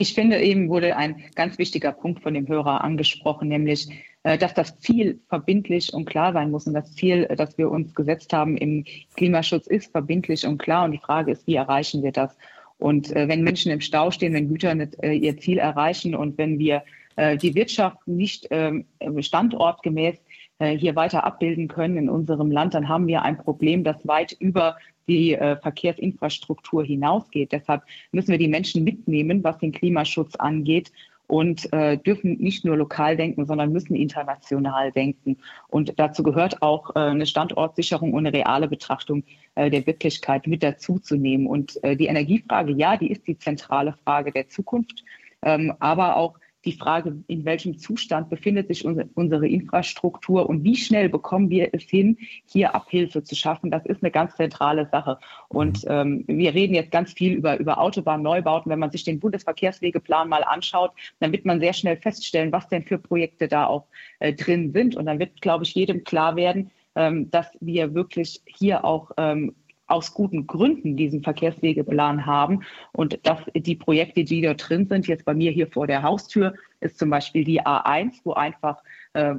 Ich finde eben wurde ein ganz wichtiger Punkt von dem Hörer angesprochen, nämlich, äh, dass das Ziel verbindlich und klar sein muss. Und das Ziel, äh, das wir uns gesetzt haben im Klimaschutz, ist verbindlich und klar. Und die Frage ist, wie erreichen wir das? Und äh, wenn Menschen im Stau stehen, wenn Güter nicht äh, ihr Ziel erreichen und wenn wir äh, die Wirtschaft nicht ähm, standortgemäß äh, hier weiter abbilden können in unserem Land, dann haben wir ein Problem, das weit über die äh, Verkehrsinfrastruktur hinausgeht. Deshalb müssen wir die Menschen mitnehmen, was den Klimaschutz angeht und äh, dürfen nicht nur lokal denken, sondern müssen international denken. Und dazu gehört auch äh, eine Standortsicherung und eine reale Betrachtung äh, der Wirklichkeit mit dazuzunehmen. Und äh, die Energiefrage, ja, die ist die zentrale Frage der Zukunft, ähm, aber auch die Frage, in welchem Zustand befindet sich unsere Infrastruktur und wie schnell bekommen wir es hin, hier Abhilfe zu schaffen, das ist eine ganz zentrale Sache. Und mhm. ähm, wir reden jetzt ganz viel über, über Autobahnneubauten. Wenn man sich den Bundesverkehrswegeplan mal anschaut, dann wird man sehr schnell feststellen, was denn für Projekte da auch äh, drin sind. Und dann wird, glaube ich, jedem klar werden, ähm, dass wir wirklich hier auch ähm, aus guten Gründen diesen Verkehrswegeplan haben. Und dass die Projekte, die dort drin sind, jetzt bei mir hier vor der Haustür, ist zum Beispiel die A1, wo einfach äh,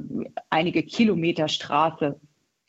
einige Kilometer Straße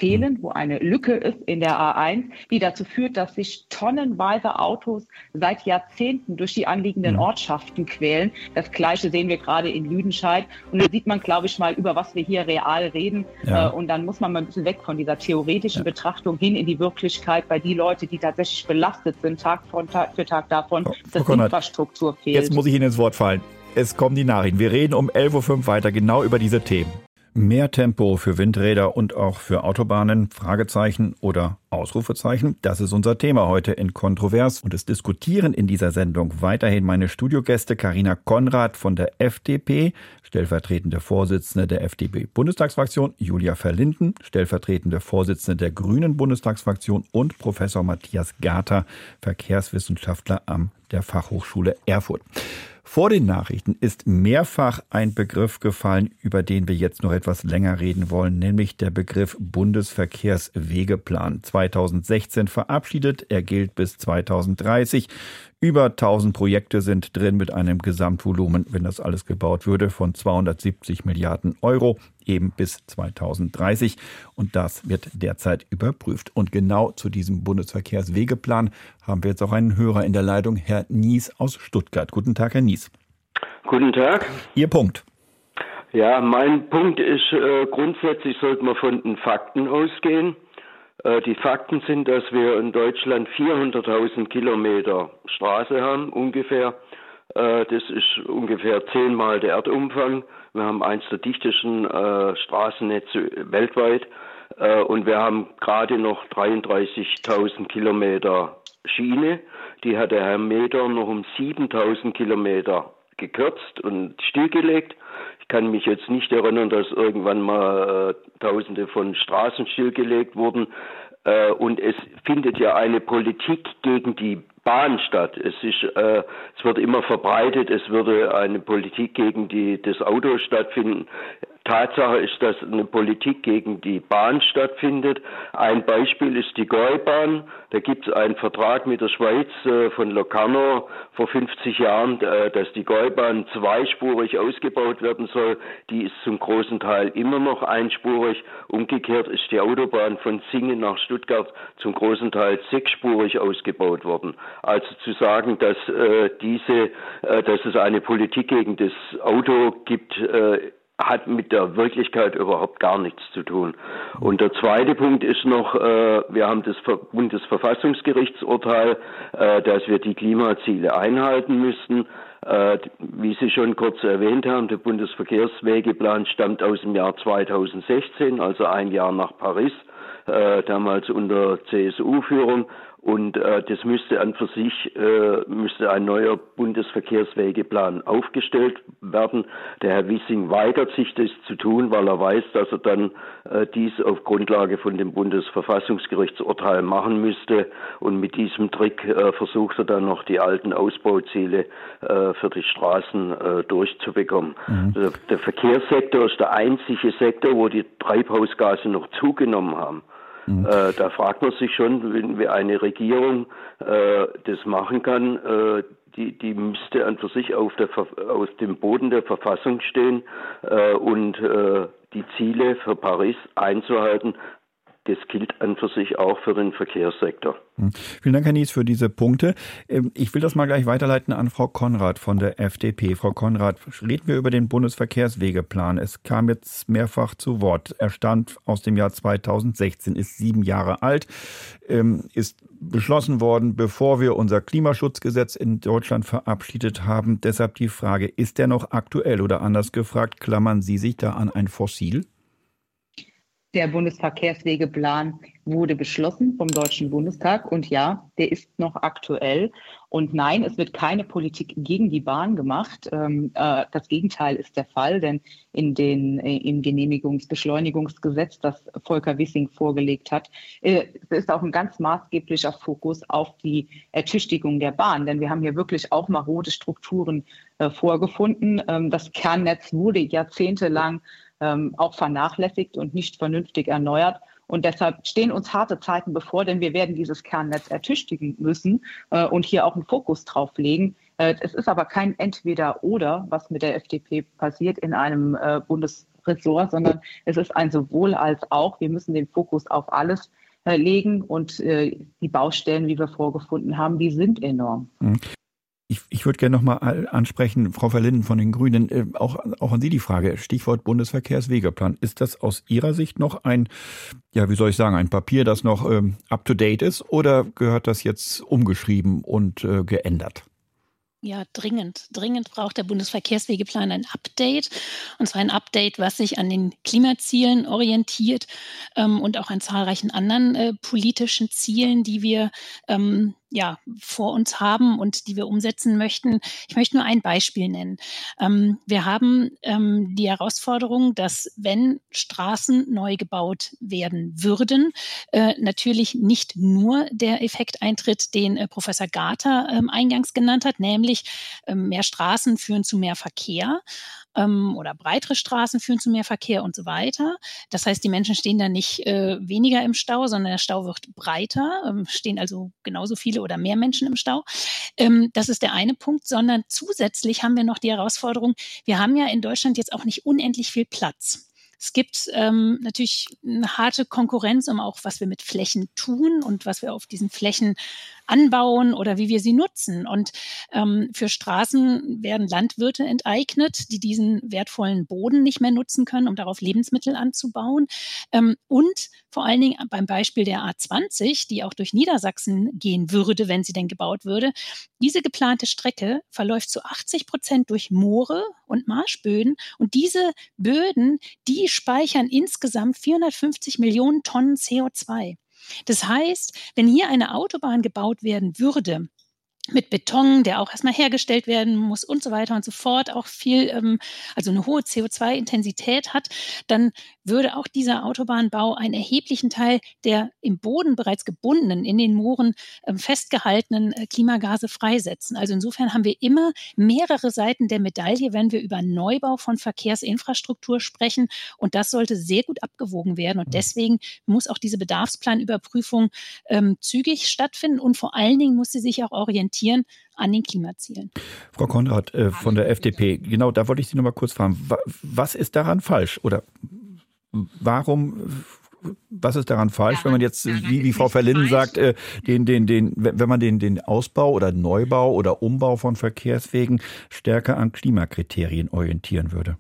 fehlen, wo eine Lücke ist in der A1, die dazu führt, dass sich tonnenweise Autos seit Jahrzehnten durch die anliegenden mhm. Ortschaften quälen. Das Gleiche sehen wir gerade in Lüdenscheid. Und da sieht man, glaube ich, mal, über was wir hier real reden. Ja. Äh, und dann muss man mal ein bisschen weg von dieser theoretischen ja. Betrachtung hin in die Wirklichkeit, bei die Leute, die tatsächlich belastet sind, Tag, von, Tag für Tag davon, oh, dass die Infrastruktur fehlt. Jetzt muss ich Ihnen ins Wort fallen. Es kommen die Nachrichten. Wir reden um 11.05 Uhr weiter genau über diese Themen. Mehr Tempo für Windräder und auch für Autobahnen? Fragezeichen oder Ausrufezeichen? Das ist unser Thema heute in Kontrovers und es diskutieren in dieser Sendung weiterhin meine Studiogäste Karina Konrad von der FDP, stellvertretende Vorsitzende der FDP-Bundestagsfraktion, Julia Verlinden, stellvertretende Vorsitzende der Grünen Bundestagsfraktion und Professor Matthias Garter, Verkehrswissenschaftler am der Fachhochschule Erfurt. Vor den Nachrichten ist mehrfach ein Begriff gefallen, über den wir jetzt noch etwas länger reden wollen, nämlich der Begriff Bundesverkehrswegeplan. 2016 verabschiedet, er gilt bis 2030. Über 1000 Projekte sind drin mit einem Gesamtvolumen, wenn das alles gebaut würde, von 270 Milliarden Euro, eben bis 2030. Und das wird derzeit überprüft. Und genau zu diesem Bundesverkehrswegeplan haben wir jetzt auch einen Hörer in der Leitung, Herr Nies aus Stuttgart. Guten Tag, Herr Nies. Guten Tag. Ihr Punkt. Ja, mein Punkt ist, äh, grundsätzlich sollte man von den Fakten ausgehen. Äh, die Fakten sind, dass wir in Deutschland 400.000 Kilometer Straße haben, ungefähr. Äh, das ist ungefähr zehnmal der Erdumfang. Wir haben eins der dichtesten äh, Straßennetze weltweit. Und wir haben gerade noch 33.000 Kilometer Schiene. Die hat der Herr Meter noch um 7.000 Kilometer gekürzt und stillgelegt. Ich kann mich jetzt nicht erinnern, dass irgendwann mal äh, Tausende von Straßen stillgelegt wurden. Äh, und es findet ja eine Politik gegen die Bahn statt. Es ist, äh, es wird immer verbreitet, es würde eine Politik gegen die, das Auto stattfinden. Tatsache ist, dass eine Politik gegen die Bahn stattfindet. Ein Beispiel ist die Gäubahn. Da gibt es einen Vertrag mit der Schweiz äh, von Locarno vor 50 Jahren, äh, dass die Gäubahn zweispurig ausgebaut werden soll. Die ist zum großen Teil immer noch einspurig. Umgekehrt ist die Autobahn von Singen nach Stuttgart zum großen Teil sechsspurig ausgebaut worden. Also zu sagen, dass äh, diese, äh, dass es eine Politik gegen das Auto gibt, äh, hat mit der Wirklichkeit überhaupt gar nichts zu tun. Und der zweite Punkt ist noch, äh, wir haben das Bundesverfassungsgerichtsurteil, äh, dass wir die Klimaziele einhalten müssten. Äh, wie Sie schon kurz erwähnt haben, der Bundesverkehrswegeplan stammt aus dem Jahr 2016, also ein Jahr nach Paris, äh, damals unter CSU-Führung. Und äh, das müsste an für sich äh, müsste ein neuer Bundesverkehrswegeplan aufgestellt werden. Der Herr Wissing weigert sich das zu tun, weil er weiß, dass er dann äh, dies auf Grundlage von dem Bundesverfassungsgerichtsurteil machen müsste. Und mit diesem Trick äh, versucht er dann noch die alten Ausbauziele äh, für die Straßen äh, durchzubekommen. Mhm. Der, der Verkehrssektor ist der einzige Sektor, wo die Treibhausgase noch zugenommen haben. Mhm. Äh, da fragt man sich schon, wenn wir eine Regierung äh, das machen kann, äh, die, die müsste an für sich auf, der, auf dem Boden der Verfassung stehen äh, und äh, die Ziele für Paris einzuhalten, das gilt an für sich auch für den Verkehrssektor. Hm. Vielen Dank, Herr Nies, für diese Punkte. Ähm, ich will das mal gleich weiterleiten an Frau Konrad von der FDP. Frau Konrad, reden wir über den Bundesverkehrswegeplan. Es kam jetzt mehrfach zu Wort. Er stand aus dem Jahr 2016, ist sieben Jahre alt, ähm, ist beschlossen worden, bevor wir unser Klimaschutzgesetz in Deutschland verabschiedet haben. Deshalb die Frage, ist der noch aktuell oder anders gefragt, klammern Sie sich da an ein Fossil? Der Bundesverkehrswegeplan wurde beschlossen vom Deutschen Bundestag und ja, der ist noch aktuell. Und nein, es wird keine Politik gegen die Bahn gemacht. Ähm, äh, das Gegenteil ist der Fall, denn in den, äh, im Genehmigungsbeschleunigungsgesetz, das Volker Wissing vorgelegt hat, äh, ist auch ein ganz maßgeblicher Fokus auf die Ertüchtigung der Bahn. Denn wir haben hier wirklich auch marode Strukturen äh, vorgefunden. Ähm, das Kernnetz wurde jahrzehntelang ähm, auch vernachlässigt und nicht vernünftig erneuert. Und deshalb stehen uns harte Zeiten bevor, denn wir werden dieses Kernnetz ertüchtigen müssen äh, und hier auch einen Fokus drauf legen. Äh, es ist aber kein Entweder-Oder, was mit der FDP passiert in einem äh, Bundesressort, sondern es ist ein sowohl als auch. Wir müssen den Fokus auf alles äh, legen und äh, die Baustellen, wie wir vorgefunden haben, die sind enorm. Ich, ich würde gerne nochmal ansprechen, Frau Verlinden von den Grünen, äh, auch, auch an Sie die Frage, Stichwort Bundesverkehrswegeplan. Ist das aus Ihrer Sicht noch ein, ja, wie soll ich sagen, ein Papier, das noch ähm, up-to-date ist oder gehört das jetzt umgeschrieben und äh, geändert? Ja, dringend. Dringend braucht der Bundesverkehrswegeplan ein Update. Und zwar ein Update, was sich an den Klimazielen orientiert ähm, und auch an zahlreichen anderen äh, politischen Zielen, die wir ähm, ja, vor uns haben und die wir umsetzen möchten. Ich möchte nur ein Beispiel nennen. Ähm, wir haben ähm, die Herausforderung, dass wenn Straßen neu gebaut werden würden, äh, natürlich nicht nur der Effekt eintritt, den äh, Professor Garter ähm, eingangs genannt hat, nämlich ähm, mehr Straßen führen zu mehr Verkehr, ähm, oder breitere Straßen führen zu mehr Verkehr und so weiter. Das heißt, die Menschen stehen da nicht äh, weniger im Stau, sondern der Stau wird breiter, ähm, stehen also genauso viele oder mehr Menschen im Stau. Ähm, das ist der eine Punkt, sondern zusätzlich haben wir noch die Herausforderung, wir haben ja in Deutschland jetzt auch nicht unendlich viel Platz. Es gibt ähm, natürlich eine harte Konkurrenz um auch, was wir mit Flächen tun und was wir auf diesen Flächen anbauen oder wie wir sie nutzen. Und ähm, für Straßen werden Landwirte enteignet, die diesen wertvollen Boden nicht mehr nutzen können, um darauf Lebensmittel anzubauen. Ähm, und vor allen Dingen beim Beispiel der A20, die auch durch Niedersachsen gehen würde, wenn sie denn gebaut würde. Diese geplante Strecke verläuft zu 80 Prozent durch Moore und Marschböden. Und diese Böden, die speichern insgesamt 450 Millionen Tonnen CO2. Das heißt, wenn hier eine Autobahn gebaut werden würde, mit Beton, der auch erstmal hergestellt werden muss und so weiter und so fort, auch viel, ähm, also eine hohe CO2-Intensität hat, dann würde auch dieser Autobahnbau einen erheblichen Teil der im Boden bereits gebundenen, in den Mooren ähm, festgehaltenen äh, Klimagase freisetzen. Also insofern haben wir immer mehrere Seiten der Medaille, wenn wir über Neubau von Verkehrsinfrastruktur sprechen. Und das sollte sehr gut abgewogen werden. Und mhm. deswegen muss auch diese Bedarfsplanüberprüfung ähm, zügig stattfinden und vor allen Dingen muss sie sich auch orientieren orientieren an den Klimazielen. Frau Konrad äh, von der FDP, genau, da wollte ich Sie noch mal kurz fragen. Was ist daran falsch oder warum was ist daran falsch, ja, wenn man jetzt, wie, wie Frau Verlinden sagt, äh, den, den, den, wenn man den, den Ausbau oder Neubau oder Umbau von Verkehrswegen stärker an Klimakriterien orientieren würde?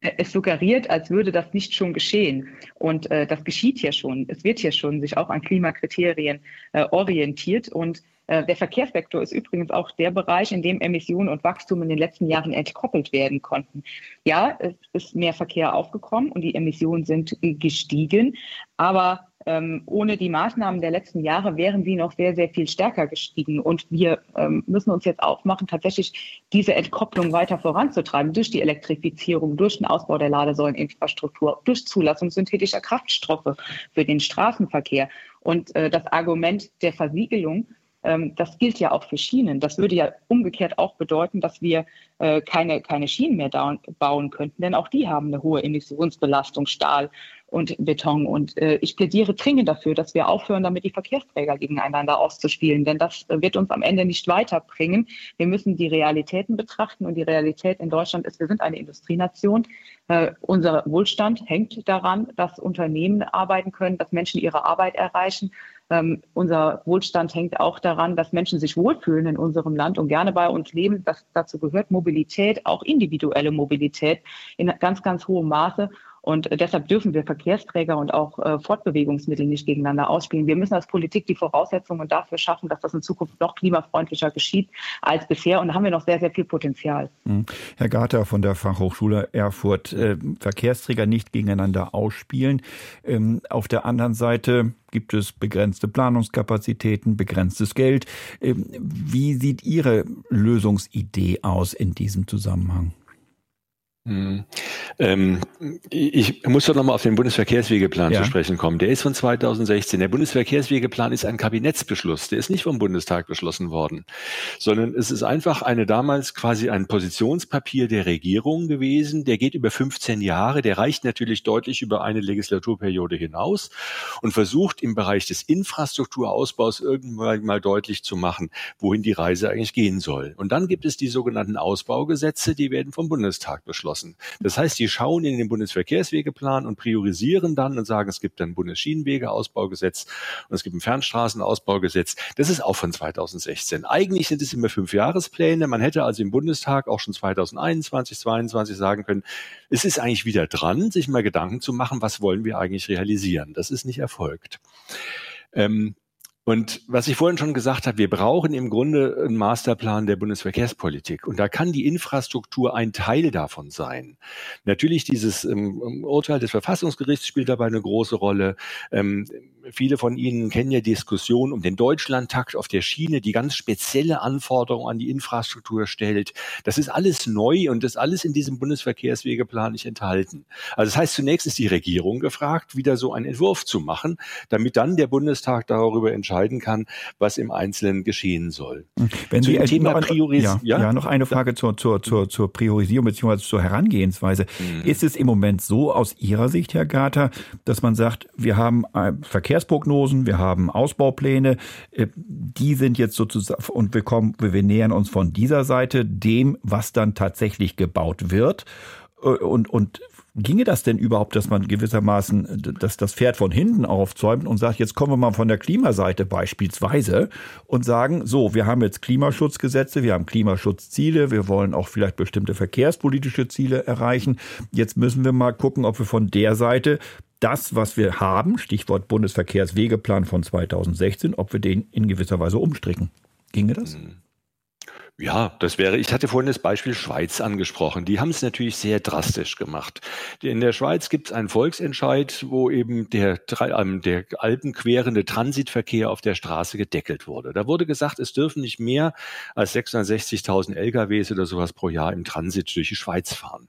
Es suggeriert, als würde das nicht schon geschehen. Und äh, das geschieht ja schon. Es wird ja schon sich auch an Klimakriterien äh, orientiert. Und äh, der Verkehrssektor ist übrigens auch der Bereich, in dem Emissionen und Wachstum in den letzten Jahren entkoppelt werden konnten. Ja, es ist mehr Verkehr aufgekommen und die Emissionen sind gestiegen, aber ähm, ohne die Maßnahmen der letzten Jahre wären sie noch sehr, sehr viel stärker gestiegen. Und wir ähm, müssen uns jetzt aufmachen, tatsächlich diese Entkopplung weiter voranzutreiben durch die Elektrifizierung, durch den Ausbau der Ladesäuleninfrastruktur, durch Zulassung synthetischer Kraftstoffe für den Straßenverkehr. Und äh, das Argument der Versiegelung das gilt ja auch für Schienen. Das würde ja umgekehrt auch bedeuten, dass wir äh, keine, keine Schienen mehr bauen könnten, denn auch die haben eine hohe Emissionsbelastung, Stahl und Beton. Und äh, ich plädiere dringend dafür, dass wir aufhören, damit die Verkehrsträger gegeneinander auszuspielen, denn das äh, wird uns am Ende nicht weiterbringen. Wir müssen die Realitäten betrachten und die Realität in Deutschland ist, wir sind eine Industrienation. Unser Wohlstand hängt daran, dass Unternehmen arbeiten können, dass Menschen ihre Arbeit erreichen. Ähm, unser Wohlstand hängt auch daran, dass Menschen sich wohlfühlen in unserem Land und gerne bei uns leben. Das, dazu gehört Mobilität, auch individuelle Mobilität in ganz, ganz hohem Maße. Und äh, deshalb dürfen wir Verkehrsträger und auch äh, Fortbewegungsmittel nicht gegeneinander ausspielen. Wir müssen als Politik die Voraussetzungen dafür schaffen, dass das in Zukunft noch klimafreundlicher geschieht als bisher. Und da haben wir noch sehr, sehr viel Potenzial. Mhm. Herr Garter von der Fachhochschule Erfurt, äh, Verkehrsträger nicht gegeneinander ausspielen. Ähm, auf der anderen Seite gibt es begrenzte Planungskapazitäten, begrenztes Geld. Ähm, wie sieht Ihre Lösungsidee aus in diesem Zusammenhang? Hm. Ähm, ich muss doch nochmal auf den Bundesverkehrswegeplan ja. zu sprechen kommen. Der ist von 2016. Der Bundesverkehrswegeplan ist ein Kabinettsbeschluss. Der ist nicht vom Bundestag beschlossen worden, sondern es ist einfach eine damals quasi ein Positionspapier der Regierung gewesen. Der geht über 15 Jahre. Der reicht natürlich deutlich über eine Legislaturperiode hinaus und versucht im Bereich des Infrastrukturausbaus irgendwann mal deutlich zu machen, wohin die Reise eigentlich gehen soll. Und dann gibt es die sogenannten Ausbaugesetze, die werden vom Bundestag beschlossen abgeschlossen. Das heißt, die schauen in den Bundesverkehrswegeplan und priorisieren dann und sagen, es gibt ein Bundesschienenwegeausbaugesetz und es gibt ein Fernstraßenausbaugesetz. Das ist auch von 2016. Eigentlich sind es immer fünf Jahrespläne. Man hätte also im Bundestag auch schon 2021, 2022 sagen können, es ist eigentlich wieder dran, sich mal Gedanken zu machen, was wollen wir eigentlich realisieren. Das ist nicht erfolgt. Ähm, und was ich vorhin schon gesagt habe, wir brauchen im Grunde einen Masterplan der Bundesverkehrspolitik. Und da kann die Infrastruktur ein Teil davon sein. Natürlich dieses ähm, Urteil des Verfassungsgerichts spielt dabei eine große Rolle. Ähm, viele von Ihnen kennen ja Diskussionen um den Deutschlandtakt auf der Schiene, die ganz spezielle Anforderungen an die Infrastruktur stellt. Das ist alles neu und das ist alles in diesem Bundesverkehrswegeplan nicht enthalten. Also das heißt, zunächst ist die Regierung gefragt, wieder so einen Entwurf zu machen, damit dann der Bundestag darüber entscheiden kann, was im Einzelnen geschehen soll. Wenn Zu Sie Thema noch, Prioris ja, ja? ja, noch eine Frage zur, zur, zur, zur Priorisierung bzw. zur Herangehensweise. Mhm. Ist es im Moment so aus Ihrer Sicht, Herr Gater, dass man sagt, wir haben äh, Verkehrsprognosen, wir haben Ausbaupläne, äh, die sind jetzt sozusagen und wir kommen, wir nähern uns von dieser Seite dem, was dann tatsächlich gebaut wird. Äh, und, und Ginge das denn überhaupt, dass man gewissermaßen dass das Pferd von hinten aufzäumt und sagt, jetzt kommen wir mal von der Klimaseite beispielsweise und sagen, so, wir haben jetzt Klimaschutzgesetze, wir haben Klimaschutzziele, wir wollen auch vielleicht bestimmte verkehrspolitische Ziele erreichen. Jetzt müssen wir mal gucken, ob wir von der Seite das, was wir haben, Stichwort Bundesverkehrswegeplan von 2016, ob wir den in gewisser Weise umstricken. Ginge das? Mhm. Ja, das wäre, ich hatte vorhin das Beispiel Schweiz angesprochen. Die haben es natürlich sehr drastisch gemacht. In der Schweiz gibt es einen Volksentscheid, wo eben der, ähm, der alpenquerende Transitverkehr auf der Straße gedeckelt wurde. Da wurde gesagt, es dürfen nicht mehr als 660.000 LKWs oder sowas pro Jahr im Transit durch die Schweiz fahren.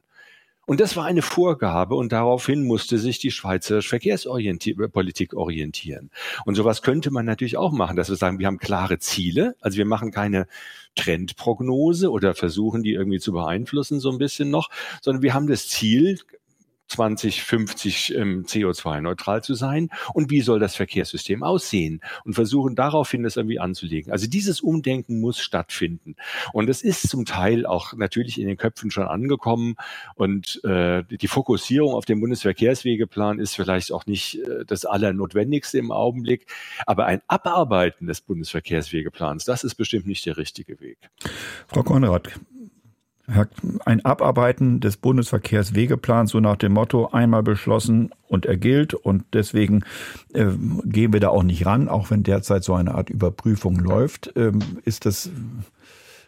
Und das war eine Vorgabe und daraufhin musste sich die Schweizer Verkehrspolitik orientieren. Und sowas könnte man natürlich auch machen, dass wir sagen, wir haben klare Ziele, also wir machen keine Trendprognose oder versuchen die irgendwie zu beeinflussen so ein bisschen noch, sondern wir haben das Ziel, 2050 ähm, CO2-neutral zu sein? Und wie soll das Verkehrssystem aussehen? Und versuchen daraufhin das irgendwie anzulegen. Also dieses Umdenken muss stattfinden. Und es ist zum Teil auch natürlich in den Köpfen schon angekommen. Und äh, die Fokussierung auf den Bundesverkehrswegeplan ist vielleicht auch nicht äh, das Allernotwendigste im Augenblick, aber ein Abarbeiten des Bundesverkehrswegeplans, das ist bestimmt nicht der richtige Weg. Frau Konrad, ein Abarbeiten des Bundesverkehrswegeplans, so nach dem Motto, einmal beschlossen und er gilt und deswegen äh, gehen wir da auch nicht ran, auch wenn derzeit so eine Art Überprüfung läuft. Ähm, ist das,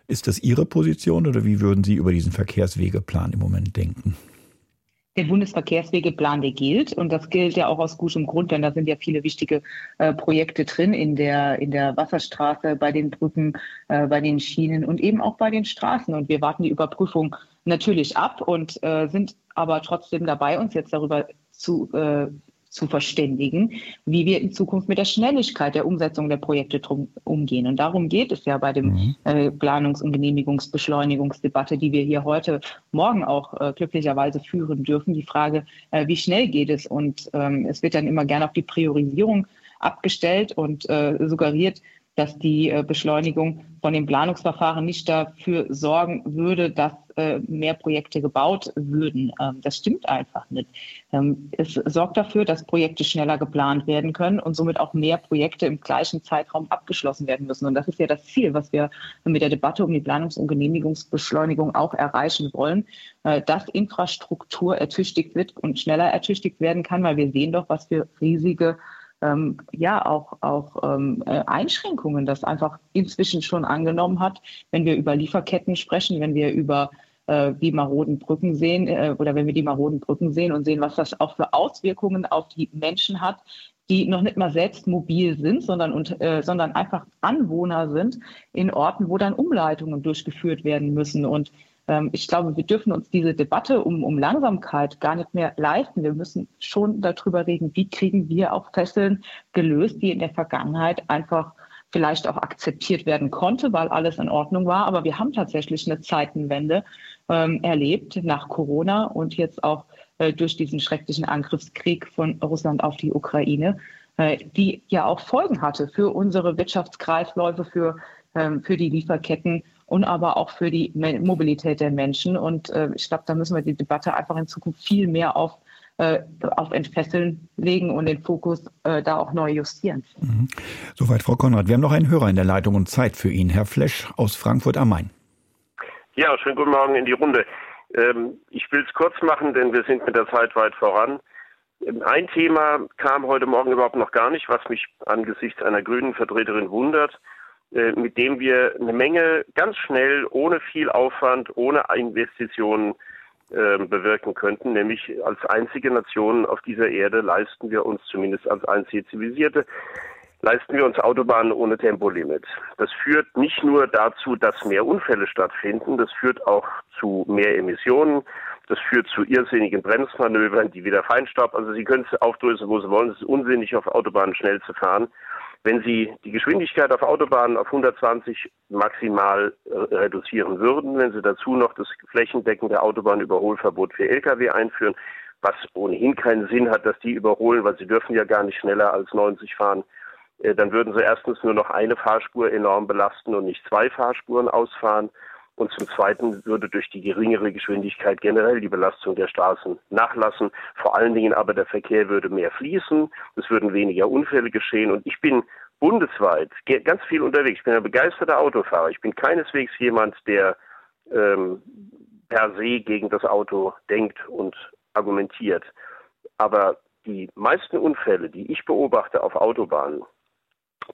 ist das Ihre Position oder wie würden Sie über diesen Verkehrswegeplan im Moment denken? Der Bundesverkehrswegeplan, der gilt. Und das gilt ja auch aus gutem Grund, denn da sind ja viele wichtige äh, Projekte drin in der, in der Wasserstraße, bei den Brücken, äh, bei den Schienen und eben auch bei den Straßen. Und wir warten die Überprüfung natürlich ab und äh, sind aber trotzdem dabei, uns jetzt darüber zu, äh, zu verständigen, wie wir in Zukunft mit der Schnelligkeit der Umsetzung der Projekte drum, umgehen. Und darum geht es ja bei dem mhm. äh, Planungs- und Genehmigungsbeschleunigungsdebatte, die wir hier heute Morgen auch äh, glücklicherweise führen dürfen. Die Frage, äh, wie schnell geht es? Und ähm, es wird dann immer gerne auf die Priorisierung abgestellt und äh, suggeriert, dass die äh, Beschleunigung von dem Planungsverfahren nicht dafür sorgen würde, dass äh, mehr Projekte gebaut würden. Ähm, das stimmt einfach nicht. Ähm, es sorgt dafür, dass Projekte schneller geplant werden können und somit auch mehr Projekte im gleichen Zeitraum abgeschlossen werden müssen. Und das ist ja das Ziel, was wir mit der Debatte um die Planungs- und Genehmigungsbeschleunigung auch erreichen wollen, äh, dass Infrastruktur ertüchtigt wird und schneller ertüchtigt werden kann, weil wir sehen doch, was für riesige ähm, ja auch, auch ähm, äh, Einschränkungen das einfach inzwischen schon angenommen hat, wenn wir über Lieferketten sprechen, wenn wir über äh, die maroden Brücken sehen äh, oder wenn wir die maroden Brücken sehen und sehen, was das auch für Auswirkungen auf die Menschen hat, die noch nicht mal selbst mobil sind, sondern, und, äh, sondern einfach Anwohner sind in Orten, wo dann Umleitungen durchgeführt werden müssen. Und ich glaube, wir dürfen uns diese Debatte um, um Langsamkeit gar nicht mehr leisten. Wir müssen schon darüber reden, wie kriegen wir auch Fesseln gelöst, die in der Vergangenheit einfach vielleicht auch akzeptiert werden konnte, weil alles in Ordnung war. Aber wir haben tatsächlich eine Zeitenwende ähm, erlebt nach Corona und jetzt auch äh, durch diesen schrecklichen Angriffskrieg von Russland auf die Ukraine, äh, die ja auch Folgen hatte für unsere Wirtschaftskreisläufe, für, ähm, für die Lieferketten und aber auch für die Mobilität der Menschen. Und äh, ich glaube, da müssen wir die Debatte einfach in Zukunft viel mehr auf äh, auf Entfesseln legen und den Fokus äh, da auch neu justieren. Mhm. Soweit Frau Konrad. Wir haben noch einen Hörer in der Leitung und Zeit für ihn. Herr Flesch aus Frankfurt am Main. Ja, schönen guten Morgen in die Runde. Ähm, ich will es kurz machen, denn wir sind mit der Zeit weit voran. Ähm, ein Thema kam heute Morgen überhaupt noch gar nicht, was mich angesichts einer grünen Vertreterin wundert. Äh, mit dem wir eine Menge ganz schnell, ohne viel Aufwand, ohne Investitionen äh, bewirken könnten. Nämlich als einzige Nation auf dieser Erde leisten wir uns, zumindest als einzige zivilisierte, leisten wir uns Autobahnen ohne Tempolimit. Das führt nicht nur dazu, dass mehr Unfälle stattfinden, das führt auch zu mehr Emissionen, das führt zu irrsinnigen Bremsmanövern, die wieder Feinstaub, also Sie können es aufdröseln, wo Sie wollen, es ist unsinnig, auf Autobahnen schnell zu fahren. Wenn Sie die Geschwindigkeit auf Autobahnen auf 120 maximal äh, reduzieren würden, wenn Sie dazu noch das flächendeckende Autobahnüberholverbot für Lkw einführen, was ohnehin keinen Sinn hat, dass die überholen, weil sie dürfen ja gar nicht schneller als 90 fahren, äh, dann würden sie erstens nur noch eine Fahrspur enorm belasten und nicht zwei Fahrspuren ausfahren. Und zum Zweiten würde durch die geringere Geschwindigkeit generell die Belastung der Straßen nachlassen. Vor allen Dingen aber der Verkehr würde mehr fließen, es würden weniger Unfälle geschehen. Und ich bin bundesweit ganz viel unterwegs. Ich bin ein begeisterter Autofahrer. Ich bin keineswegs jemand, der ähm, per se gegen das Auto denkt und argumentiert. Aber die meisten Unfälle, die ich beobachte auf Autobahnen,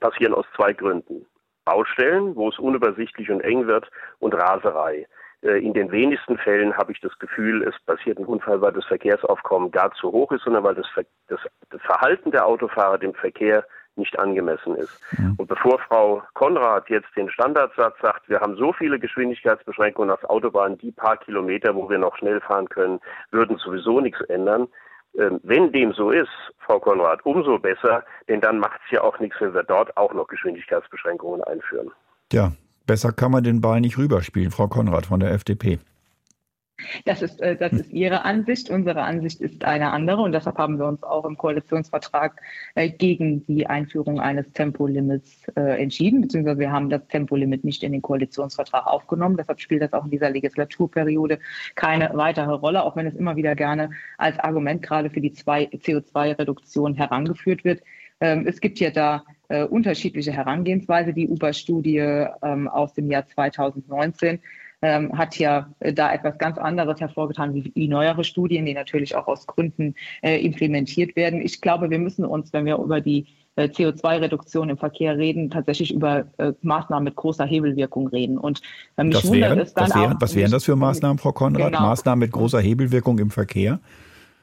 passieren aus zwei Gründen. Baustellen, wo es unübersichtlich und eng wird, und Raserei. Äh, in den wenigsten Fällen habe ich das Gefühl, es passiert ein Unfall, weil das Verkehrsaufkommen gar zu hoch ist, sondern weil das, das, das Verhalten der Autofahrer dem Verkehr nicht angemessen ist. Ja. Und bevor Frau Konrad jetzt den Standardsatz sagt, wir haben so viele Geschwindigkeitsbeschränkungen auf Autobahnen, die paar Kilometer, wo wir noch schnell fahren können, würden sowieso nichts ändern, wenn dem so ist, Frau Konrad, umso besser, denn dann macht es ja auch nichts, wenn wir dort auch noch Geschwindigkeitsbeschränkungen einführen. Ja, besser kann man den Ball nicht rüberspielen, Frau Konrad von der FDP. Das ist, äh, das ist Ihre Ansicht. Unsere Ansicht ist eine andere und deshalb haben wir uns auch im Koalitionsvertrag äh, gegen die Einführung eines Tempolimits äh, entschieden, beziehungsweise wir haben das Tempolimit nicht in den Koalitionsvertrag aufgenommen. Deshalb spielt das auch in dieser Legislaturperiode keine weitere Rolle, auch wenn es immer wieder gerne als Argument gerade für die CO2-Reduktion herangeführt wird. Ähm, es gibt ja da unterschiedliche Herangehensweise. Die UBA-Studie ähm, aus dem Jahr 2019 ähm, hat ja äh, da etwas ganz anderes hervorgetan wie die neuere Studien, die natürlich auch aus Gründen äh, implementiert werden. Ich glaube, wir müssen uns, wenn wir über die äh, CO2-Reduktion im Verkehr reden, tatsächlich über äh, Maßnahmen mit großer Hebelwirkung reden. Und mich das wären, es dann was wären, auch, was wären das für Maßnahmen, Frau Konrad? Genau. Maßnahmen mit großer Hebelwirkung im Verkehr?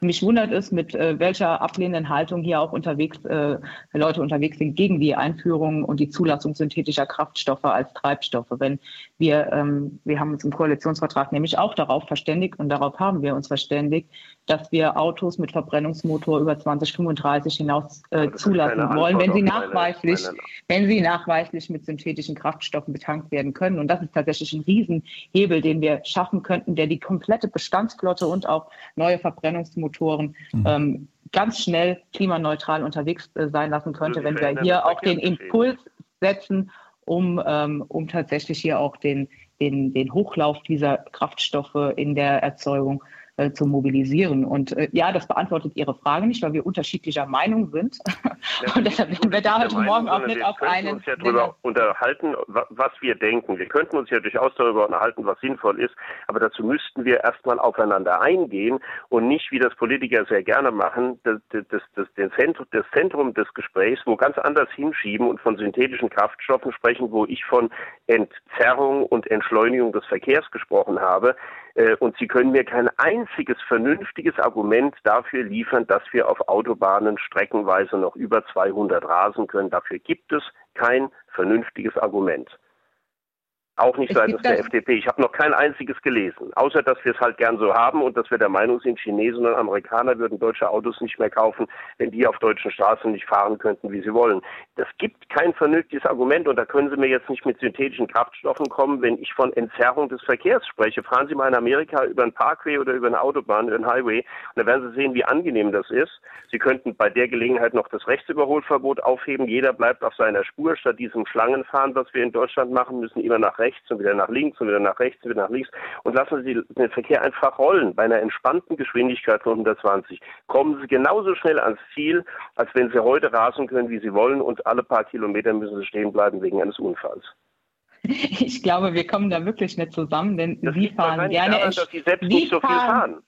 Mich wundert es, mit äh, welcher ablehnenden Haltung hier auch unterwegs äh, Leute unterwegs sind gegen die Einführung und die Zulassung synthetischer Kraftstoffe als Treibstoffe. Wenn wir, ähm, wir haben uns im Koalitionsvertrag nämlich auch darauf verständigt und darauf haben wir uns verständigt, dass wir Autos mit Verbrennungsmotor über 2035 hinaus äh, zulassen wollen, wenn sie nachweislich, meine, meine, wenn sie nachweislich mit synthetischen Kraftstoffen betankt werden können. Und das ist tatsächlich ein Riesenhebel, den wir schaffen könnten, der die komplette Bestandsflotte und auch neue Verbrennungsmotoren mhm. ähm, ganz schnell klimaneutral unterwegs äh, sein lassen könnte, wenn wir hier auch den Impuls setzen, um, ähm, um tatsächlich hier auch den, den, den Hochlauf dieser Kraftstoffe in der Erzeugung äh, zu mobilisieren. Und äh, ja, das beantwortet Ihre Frage nicht, weil wir unterschiedlicher Meinung sind. Ja, (laughs) und deshalb werden wir da heute Meinung, Morgen auch nicht auf einen. Wir uns ja darüber unterhalten, was wir denken. Wir könnten uns ja durchaus darüber unterhalten, was sinnvoll ist, aber dazu müssten wir erstmal aufeinander eingehen und nicht, wie das Politiker sehr gerne machen, das, das, das, das, Zentrum, das Zentrum des Gesprächs wo ganz anders hinschieben und von synthetischen Kraftstoffen sprechen, wo ich von Entzerrung und Entschleunigung des Verkehrs gesprochen habe. Äh, und Sie können mir kein einziges vernünftiges Argument dafür liefern, dass wir auf Autobahnen streckenweise noch über 200 rasen können. Dafür gibt es kein vernünftiges Argument. Auch nicht seitens der FDP. Ich habe noch kein einziges gelesen, außer dass wir es halt gern so haben und dass wir der Meinung sind, Chinesen und Amerikaner würden deutsche Autos nicht mehr kaufen, wenn die auf deutschen Straßen nicht fahren könnten, wie sie wollen. Das gibt kein vernünftiges Argument und da können Sie mir jetzt nicht mit synthetischen Kraftstoffen kommen, wenn ich von Entzerrung des Verkehrs spreche. Fahren Sie mal in Amerika über einen Parkway oder über eine Autobahn, über einen Highway und da werden Sie sehen, wie angenehm das ist. Sie könnten bei der Gelegenheit noch das Rechtsüberholverbot aufheben. Jeder bleibt auf seiner Spur. Statt diesem Schlangenfahren, was wir in Deutschland machen, müssen immer nach rechts rechts und wieder nach links und wieder nach rechts und wieder nach links und lassen Sie den Verkehr einfach rollen. Bei einer entspannten Geschwindigkeit von 120 kommen Sie genauso schnell ans Ziel, als wenn Sie heute rasen können, wie Sie wollen und alle paar Kilometer müssen Sie stehen bleiben wegen eines Unfalls. (laughs) Ich glaube, wir kommen da wirklich nicht zusammen, denn das Sie fahren gerne. Daran, dass Sie selbst Sie nicht so viel fahren.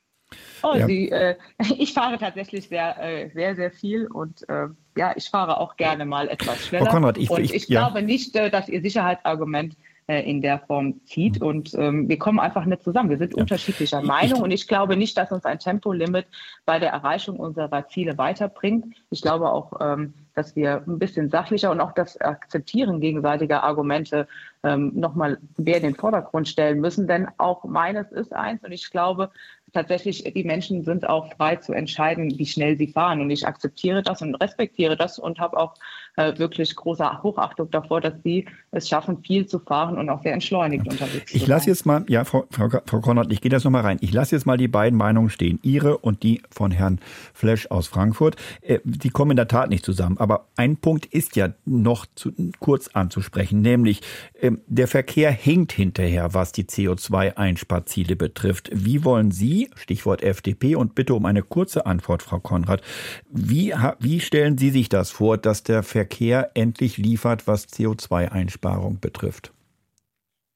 Oh, ja. Sie, äh, (laughs) ich fahre tatsächlich sehr, äh, sehr, sehr viel und äh, ja, ich fahre auch gerne mal etwas schneller. Frau Konrad, ich, und ich, ich ja. glaube nicht, äh, dass Ihr Sicherheitsargument äh, in der Form zieht. Mhm. Und ähm, wir kommen einfach nicht zusammen. Wir sind ja. unterschiedlicher Meinung und ich glaube nicht, dass uns ein Tempolimit bei der Erreichung unserer Ziele weiterbringt. Ich glaube auch, ähm, dass wir ein bisschen sachlicher und auch das Akzeptieren gegenseitiger Argumente ähm, nochmal mehr in den Vordergrund stellen müssen. Denn auch meines ist eins und ich glaube, tatsächlich, die Menschen sind auch frei zu entscheiden, wie schnell sie fahren. Und ich akzeptiere das und respektiere das und habe auch äh, wirklich große Hochachtung davor, dass sie es schaffen, viel zu fahren und auch sehr entschleunigt ja. unterwegs Ich lasse jetzt mal, ja, Frau, Frau, Frau Konrad, ich gehe das nochmal rein. Ich lasse jetzt mal die beiden Meinungen stehen. Ihre und die von Herrn Flesch aus Frankfurt. Äh, die kommen in der Tat nicht zusammen. Aber ein Punkt ist ja noch zu, kurz anzusprechen, nämlich äh, der Verkehr hinkt hinterher, was die CO2-Einsparziele betrifft. Wie wollen Sie Stichwort FDP, und bitte um eine kurze Antwort, Frau Konrad. Wie, wie stellen Sie sich das vor, dass der Verkehr endlich liefert, was CO2-Einsparung betrifft?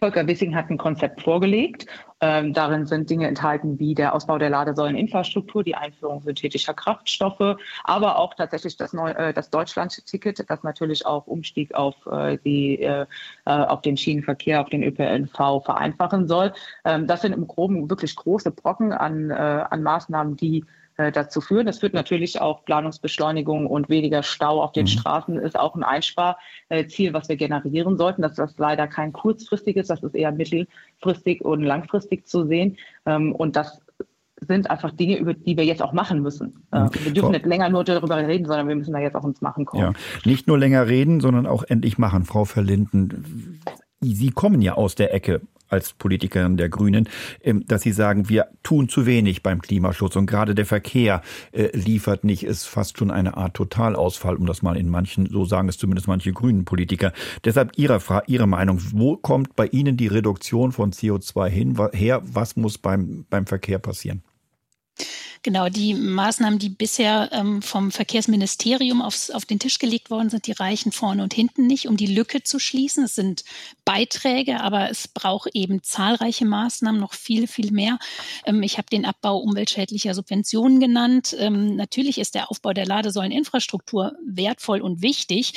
Volker Wissing hat ein Konzept vorgelegt. Ähm, darin sind Dinge enthalten wie der Ausbau der Ladesäuleninfrastruktur, die Einführung synthetischer Kraftstoffe, aber auch tatsächlich das, äh, das Deutschland-Ticket, das natürlich auch Umstieg auf, äh, die, äh, äh auf den Schienenverkehr, auf den ÖPNV vereinfachen soll. Ähm, das sind im Groben wirklich große Brocken an, äh, an Maßnahmen, die dazu führen. Das führt natürlich auch Planungsbeschleunigung und weniger Stau auf den mhm. Straßen ist auch ein Einsparziel, was wir generieren sollten. Das ist leider kein kurzfristiges, das ist eher mittelfristig und langfristig zu sehen. Ähm, und das sind einfach Dinge, über die wir jetzt auch machen müssen. Äh, mhm. Wir dürfen Frau, nicht länger nur darüber reden, sondern wir müssen da jetzt auch ins Machen kommen. Ja, nicht nur länger reden, sondern auch endlich machen. Frau Verlinden, Sie kommen ja aus der Ecke als Politikerin der Grünen, ähm, dass Sie sagen, wir tun zu wenig beim Klimaschutz und gerade der Verkehr äh, liefert nicht, ist fast schon eine Art Totalausfall, um das mal in manchen, so sagen es zumindest manche grünen Politiker. Deshalb Ihre, Ihre Meinung, wo kommt bei Ihnen die Reduktion von CO2 hin, her? Was muss beim, beim Verkehr passieren? Genau, die Maßnahmen, die bisher ähm, vom Verkehrsministerium aufs, auf den Tisch gelegt worden sind, die reichen vorne und hinten nicht, um die Lücke zu schließen. Es sind Beiträge, aber es braucht eben zahlreiche Maßnahmen, noch viel, viel mehr. Ähm, ich habe den Abbau umweltschädlicher Subventionen genannt. Ähm, natürlich ist der Aufbau der Ladesäuleninfrastruktur wertvoll und wichtig,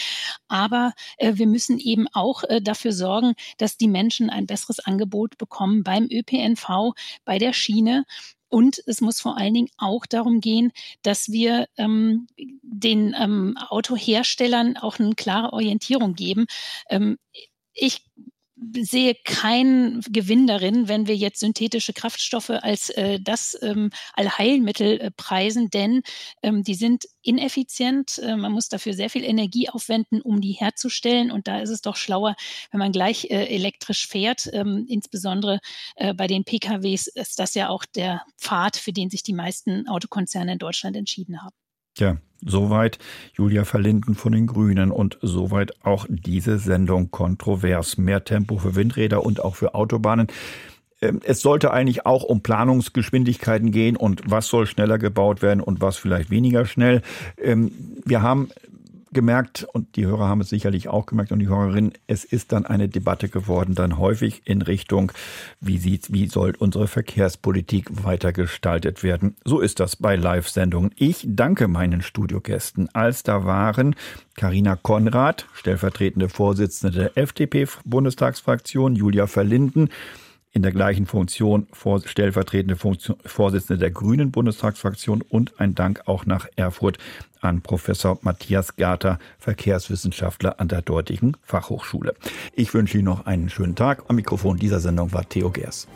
aber äh, wir müssen eben auch äh, dafür sorgen, dass die Menschen ein besseres Angebot bekommen beim ÖPNV, bei der Schiene und es muss vor allen Dingen auch darum gehen, dass wir ähm, den ähm, Autoherstellern auch eine klare Orientierung geben. Ähm, ich sehe keinen Gewinn darin, wenn wir jetzt synthetische Kraftstoffe als äh, das ähm, Allheilmittel äh, preisen, denn ähm, die sind ineffizient. Äh, man muss dafür sehr viel Energie aufwenden, um die herzustellen. Und da ist es doch schlauer, wenn man gleich äh, elektrisch fährt. Ähm, insbesondere äh, bei den PKWs ist das ja auch der Pfad, für den sich die meisten Autokonzerne in Deutschland entschieden haben. Ja, soweit Julia Verlinden von den Grünen und soweit auch diese Sendung kontrovers. Mehr Tempo für Windräder und auch für Autobahnen. Ähm, es sollte eigentlich auch um Planungsgeschwindigkeiten gehen und was soll schneller gebaut werden und was vielleicht weniger schnell. Ähm, wir haben gemerkt, und die Hörer haben es sicherlich auch gemerkt und die Hörerinnen, es ist dann eine Debatte geworden, dann häufig in Richtung, wie sieht, wie soll unsere Verkehrspolitik weiter gestaltet werden. So ist das bei Live-Sendungen. Ich danke meinen Studiogästen, als da waren Karina Konrad, stellvertretende Vorsitzende der FDP-Bundestagsfraktion, Julia Verlinden, in der gleichen Funktion stellvertretende Funktion, Vorsitzende der Grünen Bundestagsfraktion und ein Dank auch nach Erfurt an Professor Matthias Garter, Verkehrswissenschaftler an der dortigen Fachhochschule. Ich wünsche Ihnen noch einen schönen Tag. Am Mikrofon dieser Sendung war Theo Gers.